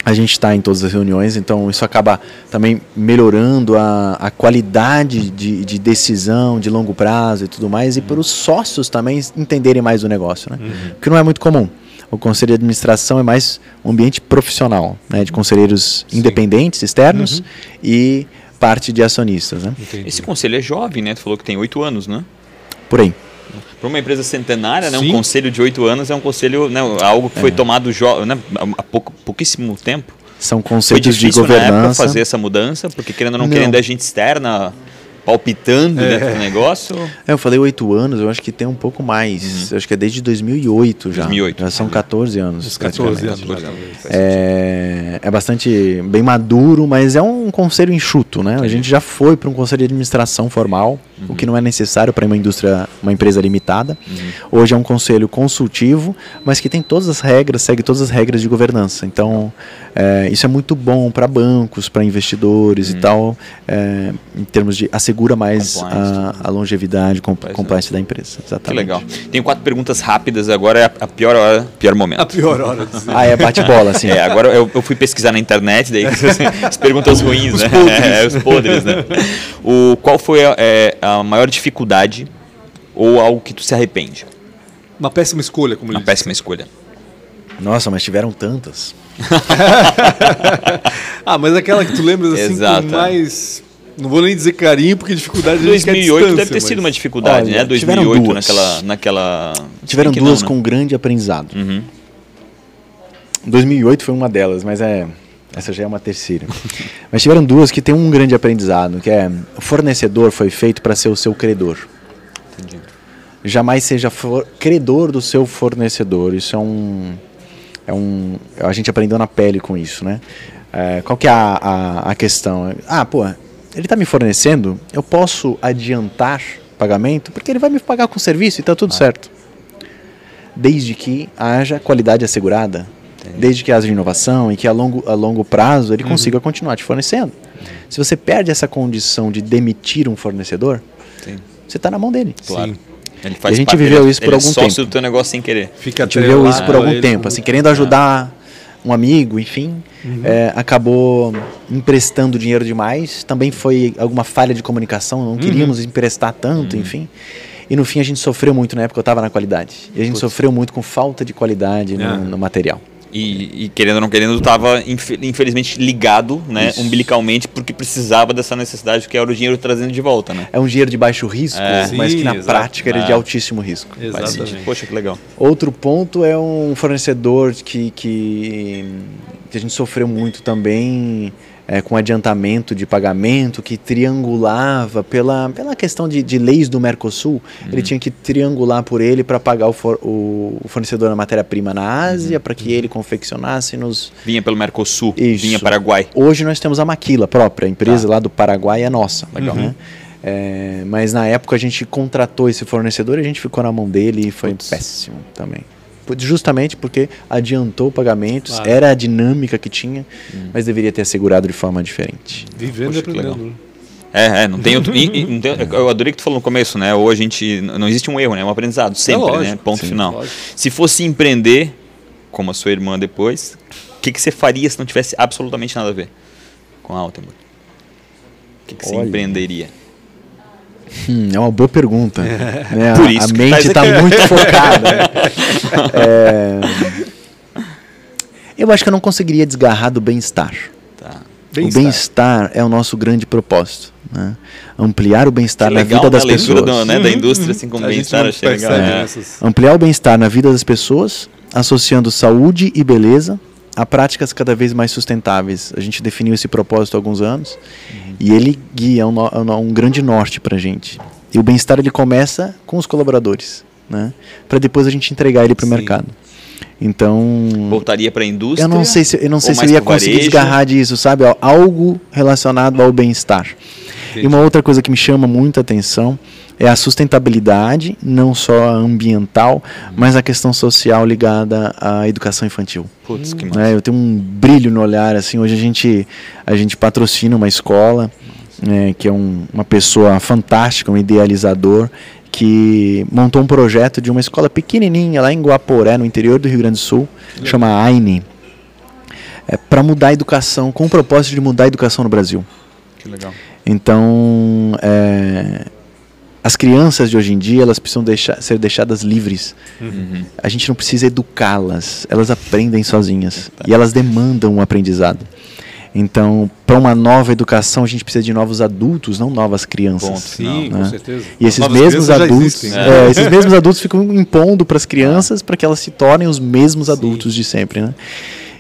a gente está em todas as reuniões, então isso acaba também melhorando a, a qualidade de, de decisão de longo prazo e tudo mais, e para os sócios também entenderem mais o negócio, né? Porque não é muito comum. O conselho de administração é mais um ambiente profissional, né? De conselheiros independentes, externos, e parte de acionistas, né? Entendi. Esse conselho é jovem, né? Tu falou que tem oito anos, né? Por aí. Para uma empresa centenária, né, um conselho de oito anos é um conselho, né, algo que foi tomado jo né, há pouco, pouquíssimo tempo. São Foi conceitos de difícil na época governança. fazer essa mudança, porque querendo ou não, Não. querendo a gente externa palpitando dentro do negócio. É, eu falei oito anos, eu acho que tem um pouco mais. Eu acho que é desde 2008 já. 2008. Já são 14 anos. Os 14 praticamente. anos. É, é bastante bem maduro, mas é um conselho enxuto, né? A gente já foi para um conselho de administração formal, o que não é necessário para uma indústria, uma empresa limitada. Hoje é um conselho consultivo, mas que tem todas as regras, segue todas as regras de governança. Então, é, isso é muito bom para bancos, para investidores e tal, é, em termos de assegura mais a, a longevidade, com Compliance, compliance da empresa. Que Exatamente. legal. Tenho quatro perguntas rápidas, agora é a- a pior hora, pior momento. A pior hora. Ah, é bate-bola, assim. É, agora eu, eu fui pesquisar na internet, daí as perguntas ruins, Os né? podres. É, os podres, né? O, qual foi a, é, a maior dificuldade ou algo que tu se arrepende? Uma péssima escolha, como Uma péssima escolha. Nossa, mas tiveram tantas. Ah, mas aquela que tu lembras assim Exato. com mais. Não vou nem dizer carinho, porque dificuldade a gente quer 2008 deve ter sido mas- uma dificuldade, Olha, né? tiveram 2008 duas. naquela, naquela... Tiveram duas não, com né? grande aprendizado. Uhum. 2008 foi uma delas, mas é essa já é uma terceira. mas tiveram duas que tem um grande aprendizado, que é o fornecedor foi feito para ser o seu credor. Entendi. Jamais seja credor do seu fornecedor. Isso é um é um a gente aprendeu na pele com isso, né? É, qual que é a, a, a questão? Ah, pô, ele está me fornecendo, eu posso adiantar pagamento porque ele vai me pagar com serviço e está tudo certo. Desde que haja qualidade assegurada, desde que haja inovação e que a longo, a longo prazo ele consiga continuar te fornecendo. Se você perde essa condição de demitir um fornecedor, Sim. você está na mão dele. Claro. Sim. Ele faz E a gente parte, viveu ele- isso por é algum sócio tempo. do teu negócio sem querer. Fica A gente viveu isso por algum ele tempo, assim, querendo ajudar um amigo, enfim, é, acabou emprestando dinheiro demais. Também foi alguma falha de comunicação, não queríamos emprestar tanto, enfim. E no fim a gente sofreu muito na época eu estava na qualidade. E a gente Putz. sofreu muito com falta de qualidade no, É. no material. E, e querendo ou não querendo, estava infelizmente ligado, né, Isso. umbilicalmente, porque precisava dessa necessidade que era o dinheiro trazendo de volta, né? É um dinheiro de baixo risco, É. mas que Sim, na exato. prática ele é de altíssimo risco. Exatamente. Poxa, que legal. Outro ponto é um fornecedor que, que, que a gente sofreu muito também é, com adiantamento de pagamento, que triangulava pela, pela questão de, de leis do Mercosul, ele tinha que triangular por ele para pagar o, for- o- o fornecedor da matéria-prima na Ásia, para que ele confeccionasse nos. Vinha pelo Mercosul, Isso. vinha Paraguai. Hoje nós temos a Maquila própria, a empresa Tá. lá do Paraguai é nossa. Legal. né? É, mas na época a gente contratou esse fornecedor e a gente ficou na mão dele e foi Putz. péssimo também. Por- Justamente porque adiantou pagamentos, Claro. era a dinâmica que tinha, mas deveria ter assegurado de forma diferente. Vivendo Poxa, que aprendendo. legal. né? É, é, não tem outro. e- e não tem- eu adorei que tu falou no começo, né? Ou a gente. Não existe um erro, né? É um aprendizado, sempre, lógico, né? Ponto sim, final. lógico. Se fosse empreender, como a sua irmã depois, o que, que você faria se não tivesse absolutamente nada a ver com a Altenburg? O que, que você empreenderia? Hum, é uma boa pergunta. né? Por A- isso a que mente está muito focada. né? É, Eu acho que eu não conseguiria desgarrar do bem-estar. Tá. O Bem-estar. é o nosso grande propósito. né? Ampliar o bem-estar na vida das né? A pessoas. do- né, da indústria assim, com A gente bem-estar, achei legal. É. Ampliar o bem-estar na vida das pessoas, associando saúde e beleza a práticas cada vez mais sustentáveis. A gente definiu esse propósito há alguns anos e ele guia um, um grande norte para a gente. E o bem-estar ele começa com os colaboradores, né? Para depois a gente entregar ele para o mercado. Então, Voltaria para a indústria? eu não sei se eu não sei se eu ia conseguir varejo? desgarrar disso, sabe? Al- Algo relacionado ao bem-estar. E uma outra coisa que me chama muita atenção é a sustentabilidade, não só ambiental, mas a questão social ligada à educação infantil. Putz, que massa. né? Eu tenho um brilho no olhar, assim, hoje a gente, a gente patrocina uma escola, né, que é um- uma pessoa fantástica, um idealizador, que montou um projeto de uma escola pequenininha lá em Guaporé, no interior do Rio Grande do Sul, chama AINE, é, para mudar a educação, com o propósito de mudar a educação no Brasil. Que legal. Então, é, as crianças de hoje em dia, elas precisam deixar, ser deixadas livres. Uhum. A gente não precisa educá-las, elas aprendem sozinhas e elas demandam um aprendizado. Então, para uma nova educação, a gente precisa de novos adultos, não novas crianças. Sim, Né? com certeza. E esses Novas mesmos adultos, existem, né? é, esses mesmos adultos ficam impondo para as crianças para que elas se tornem os mesmos adultos de sempre, né?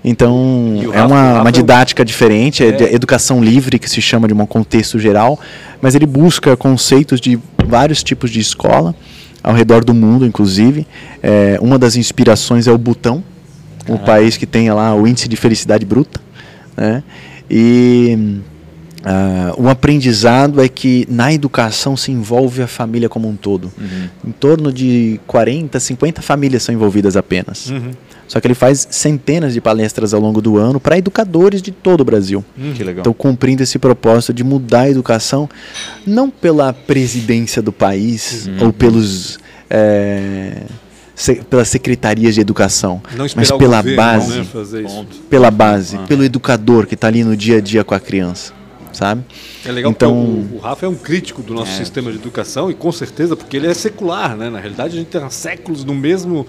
Então, o é o uma, uma é didática diferente, é, É. educação livre, que se chama de um contexto geral, mas ele busca conceitos de vários tipos de escola, ao redor do mundo, inclusive. É, uma das inspirações é o Butão, um país que tem lá o índice de felicidade bruta, né? E ah, o aprendizado é que na educação se envolve a família como um todo. Uhum. Em torno de 40, 50 famílias são envolvidas apenas. Uhum. Só que ele faz centenas de palestras ao longo do ano para educadores de todo o Brasil. Que legal. Então, cumprindo esse propósito de mudar a educação, não pela presidência do país Uhum. ou pelos. eh, se- pelas secretarias de educação, mas pela governo, base, né, fazer isso. Ponto. pela base, Ah. pelo educador que está ali no dia a dia com a criança, sabe? É legal Então- porque o, o Rafa é um crítico do nosso É. sistema de educação e com certeza porque ele é secular, né? Na realidade a gente tem séculos no mesmo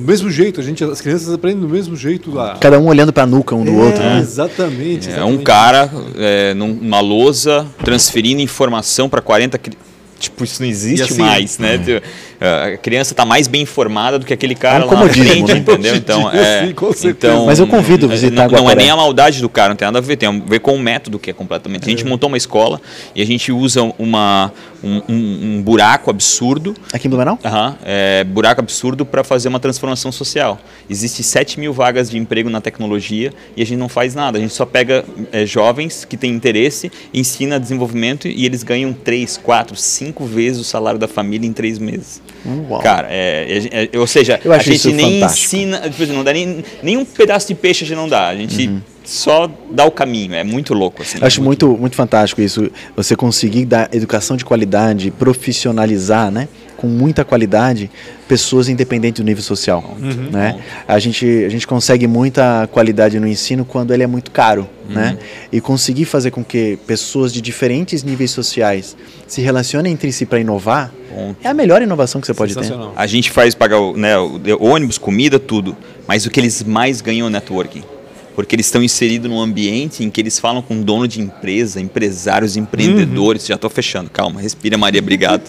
do mesmo jeito, a gente as crianças aprendem do mesmo jeito a Cada um olhando para a nuca um do É, outro, né? Exatamente, É exatamente. um cara é, numa lousa transferindo informação para 40 cri- Tipo, isso não existe assim, mais, né? Tu- A criança está mais bem informada do que aquele cara É um lá na frente, né? entendeu? Então, dia, é, sim, com então, Mas eu convido a é, visitar não, não é nem a maldade do cara, não tem nada a ver, tem a ver com o método que é completamente. A gente montou uma escola e a gente usa uma, um, um- um buraco absurdo Aqui em Blumenau? Aham, é, buraco absurdo para fazer uma transformação social. Existem 7 mil vagas de emprego na tecnologia e a gente não faz nada. A gente só pega é, jovens que têm interesse, ensina desenvolvimento e eles ganham 3, 4, 5 vezes o salário da família em 3 meses. Uau. Cara, é, é- é- ou seja, a gente nem fantástico. ensina, tipo assim, não dá nem, nem um pedaço de peixe a gente não dá. A gente Uhum. só dá o caminho. É muito louco. Assim, Eu acho é muito, muito fantástico isso, você conseguir dar educação de qualidade, profissionalizar, né? Com muita qualidade pessoas independentes do nível social. Uhum. Né? A, gente, a gente consegue muita qualidade no ensino quando ele é muito caro. Uhum. Né? E conseguir fazer com que pessoas de diferentes níveis sociais se relacionem entre si para inovar é a melhor inovação que você pode ter. A gente faz pagar né, ônibus, comida, tudo. Mas o que eles mais ganham é networking. Porque eles estão inseridos num ambiente em que eles falam com dono de empresa, empresários, empreendedores. Já estou fechando, calma, respira, Maria, obrigado.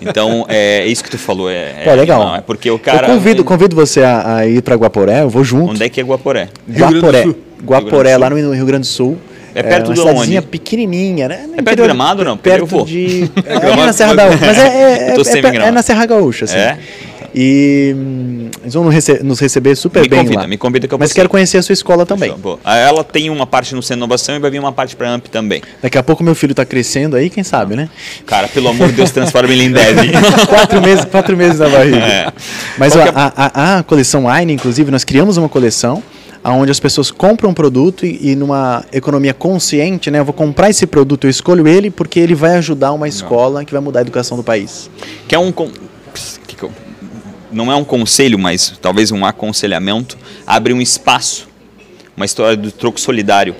Então, é, é isso que tu falou. É, Pô, legal. animal, É porque o cara. eu convido, convido você a, a ir para Guaporé, eu vou junto. Onde é que é Guaporé? Do Guaporé. Guaporé, do lá no Rio Grande do Sul. É perto uma de cidadezinha onde? pequenininha, né? No É perto de interior- Gramado, não? Perto eu vou. de... É, Gramado, na Serra da Gaúcha, mas é, é, é, é, é na Serra Gaúcha, assim. É? E hum, eles vão nos rece- nos receber super Me bem convida, lá. me convida que eu Mas quero conhecer a sua escola também. Ah, Ela tem uma parte no Centro de Inovação e vai vir uma parte para AMP também. Daqui a pouco meu filho tá crescendo aí, quem sabe, né? Cara, pelo amor de Deus, transforma ele em dev. quatro meses, quatro meses na barriga. É. Mas Qual é- a, a, a coleção Wine, inclusive, nós criamos uma coleção onde as pessoas compram um produto e, e numa economia consciente, né? Eu vou comprar esse produto, eu escolho ele porque ele vai ajudar uma escola que vai mudar a educação do país. que é um que que eu- não é um conselho, mas talvez um aconselhamento, abre um espaço, uma história do troco solidário.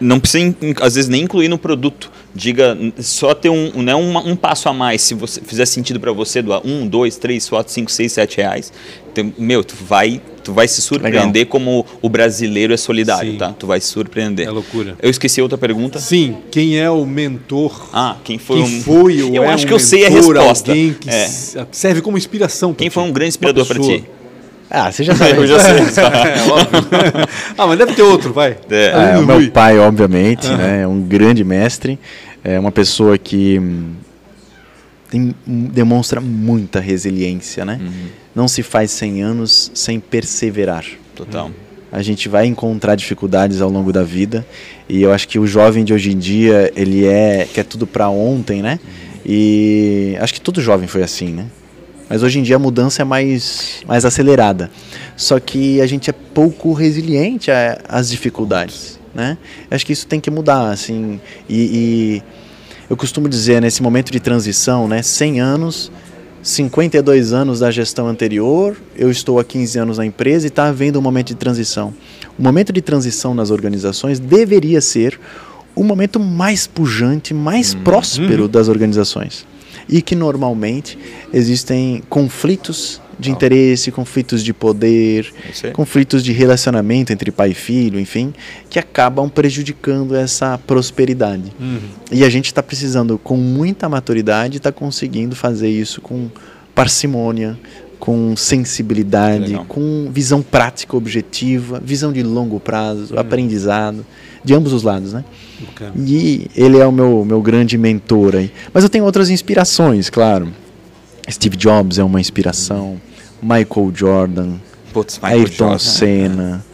Não precisa às vezes nem incluir no produto. Diga só ter um, né, um, um passo a mais. Se você fizer sentido para você doar um, dois, três, quatro, cinco, seis, sete reais, tem- meu, tu vai, tu vai se surpreender como o brasileiro é solidário, Sim. tá? Tu vai se surpreender. É loucura. Eu esqueci outra pergunta. Sim, quem é o mentor? Ah, quem foi quem um foi ou Eu é acho um que eu sei a mentor, resposta. Alguém que É. serve como inspiração. Quem ti? foi um grande inspirador para ti? Ah, você já sabe. Eu já sei. É, ah, mas deve ter outro, vai. É. Ah, do o meu pai, obviamente, né, é um grande mestre, é uma pessoa que hum, tem- hum, demonstra muita resiliência, né? Uhum. Não se faz 100 anos sem perseverar. Total. A gente vai encontrar dificuldades ao longo da vida e eu acho que o jovem de hoje em dia ele é quer tudo para ontem, né? E acho que todo jovem foi assim, né? Mas hoje em dia a mudança é mais, mais acelerada. Só que a gente é pouco resiliente às dificuldades, né? Acho que isso tem que mudar, assim. E, e eu costumo dizer, nesse momento de transição, né? 100 anos, 52 anos da gestão anterior, eu estou há 15 anos na empresa e está havendo um momento de transição. O momento de transição nas organizações deveria ser o momento mais pujante, mais próspero das organizações. E que normalmente existem conflitos de interesse, conflitos de poder, conflitos de relacionamento entre pai e filho, enfim, que acabam prejudicando essa prosperidade. Uhum. E a gente está precisando, com muita maturidade, estar conseguindo fazer isso com parcimônia, com sensibilidade, Legal. com visão prática, objetiva, visão de longo prazo, aprendizado, de ambos os lados, né? Bacana. E ele é o meu, meu grande mentor aí. Mas eu tenho outras inspirações, claro. Steve Jobs é uma inspiração, Michael Jordan, Putz, Michael Ayrton Jordan. Senna.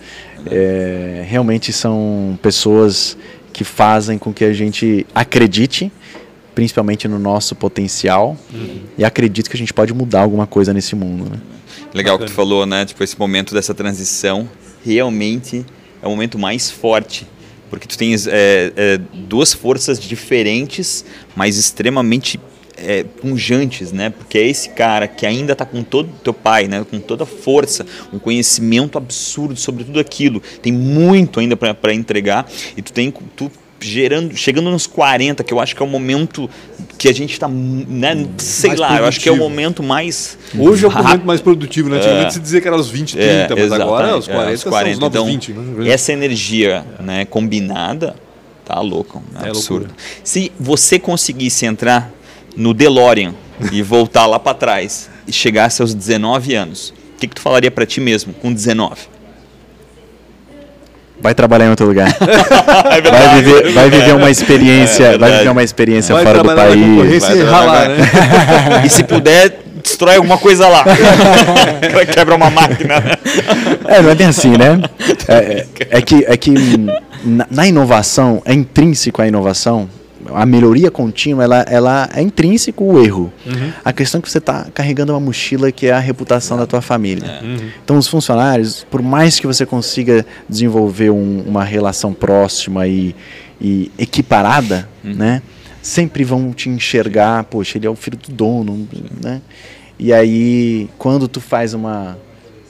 É, realmente são pessoas que fazem com que a gente acredite, principalmente no nosso potencial, e acredite que a gente pode mudar alguma coisa nesse mundo. Né? Legal que tu falou, né? Tipo, esse momento dessa transição realmente é o momento mais forte. Porque tu tens é, é, duas forças diferentes, mas extremamente é, punjantes, né? Porque é esse cara que ainda tá com todo teu pai, né? Com toda a força, um conhecimento absurdo sobre tudo aquilo. Tem muito ainda para entregar. E tu tem tu gerando, chegando nos 40, que eu acho que é o momento que a gente tá, né? Sei Mais lá, eu acho que é o produtivo. momento mais Hoje é o rápido. momento mais produtivo, né? Antigamente É. se dizia que era os 20, 30, É, mas agora os exatamente, 40, é, os são os então, 20. Né? Essa energia né, combinada tá louco, é É absurdo. loucura. Se você conseguisse entrar no DeLorean e voltar lá para trás e chegasse aos 19 anos, o que, que tu falaria para ti mesmo com 19? Vai trabalhar em outro lugar. É Vai viver, vai viver uma experiência, É vai verdade. viver uma experiência Vai fora do país. vai e ralar, né? E se puder, destrói alguma coisa lá. Quebra uma máquina. É, não é bem assim, né? É, é- é que, é que na, na inovação, é intrínseco a inovação, a melhoria contínua, ela, ela é intrínseco o erro. A questão é que você está carregando uma mochila que é a reputação da tua família. Então, os funcionários, por mais que você consiga desenvolver um- uma relação próxima e, e equiparada, né? Sempre vão te enxergar, poxa, ele é o filho do dono, né? E aí, quando tu faz uma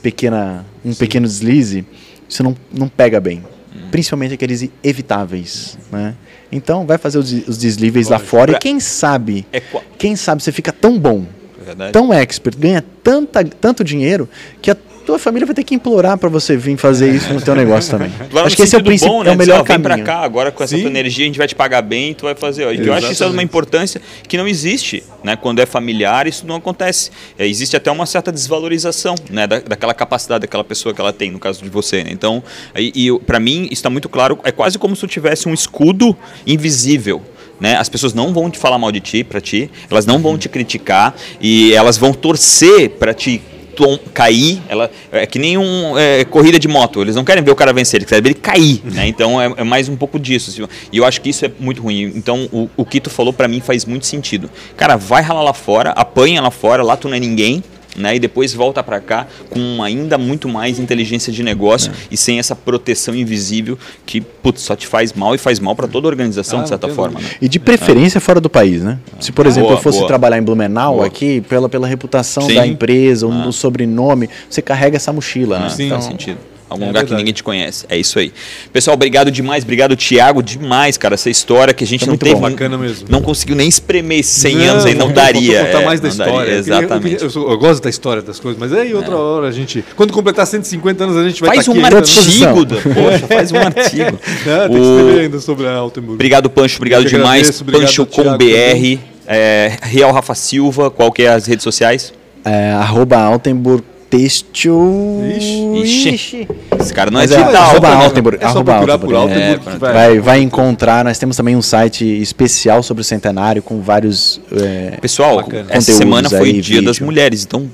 pequena, um pequeno deslize, isso não, não pega bem. Principalmente aqueles evitáveis, né? Então, vai fazer os, des- os deslíveis lá fora Pra- e quem sabe, É quem sabe você fica tão bom, é verdade. tão expert, ganha tanta, tanto dinheiro que a tua família vai ter que implorar para você vir fazer isso no teu negócio também. Agora, Acho que esse é o princípio, bom, é né? o melhor Dizer, ó, vem caminho. pra cá, agora com essa Sim. tua energia a gente vai te pagar bem e tu vai fazer. ó. Que eu acho isso é uma importância que não existe, né? Quando é familiar, isso não acontece. É, existe até uma certa desvalorização, né? Da, daquela capacidade daquela pessoa que ela tem, no caso de você, né? Então, e, e para mim, está muito claro, é quase como se tu tivesse um escudo invisível. Né? As pessoas não vão te falar mal de ti, para ti, elas não vão te criticar e elas vão torcer para ti tom- cair, ela é que nem um é, corrida de moto. Eles não querem ver o cara vencer, eles querem ver ele cair, né? Então é, é mais um pouco disso. assim. E eu acho que isso é muito ruim. Então o, o que tu falou pra mim faz muito sentido. Cara, vai ralar lá fora, apanha lá fora, lá tu não é ninguém. Né, e depois volta pra cá com ainda muito mais inteligência de negócio É. e sem essa proteção invisível que putz, só te faz mal e faz mal pra toda a organização Ah, de certa forma. né? E de preferência fora do país, né? Se, por exemplo, Boa, eu fosse boa. trabalhar em Blumenau Boa. aqui, pela, pela reputação Sim. da empresa, o Ah. o sobrenome, você carrega essa mochila, né? Sim. Faz sentido. Algum É lugar que verdade. ninguém te conhece. É isso aí. Pessoal, obrigado demais. Obrigado, Thiago, demais, cara. Essa história que a gente Tá não muito teve. bom. Bacana mesmo. Não conseguiu nem espremer esses 100 anos aí, não, daria. contar é, mais da não daria, história. Eu Exatamente. Eu, eu- eu gosto da história das coisas, mas aí outra hora a gente. Quando completar 150 anos, a gente vai Faz estar um aqui artigo, da- poxa, faz um artigo. É, tem que O- escrever ainda sobre a Altenburg. Obrigado, Pancho. Obrigado Eu que demais. agradeço, obrigado, Pancho com Thiago, BR. É, Real Rafa Silva, qual que é as redes sociais? É, arroba Altenburg Têxtil. Ixi. Ixi. Esse cara não Mas é é, digital. arroba. Altenburg. É só arroba procurar por Altenburg, é. Altenburg. que Vai, vai encontrar. Nós temos também um site especial sobre o centenário com vários. é, Pessoal, essa semana foi aí, dia das vídeo. mulheres, então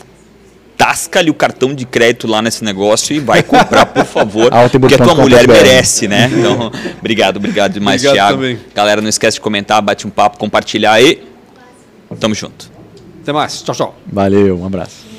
tasca-lhe o cartão de crédito lá nesse negócio e vai comprar, por favor, porque a tua mulher merece, né? Então, obrigado, obrigado demais, Obrigado Thiago. também. Galera, não esquece de comentar, bate um papo, compartilhar e tamo junto. Até mais. Tchau, tchau. Valeu, um abraço.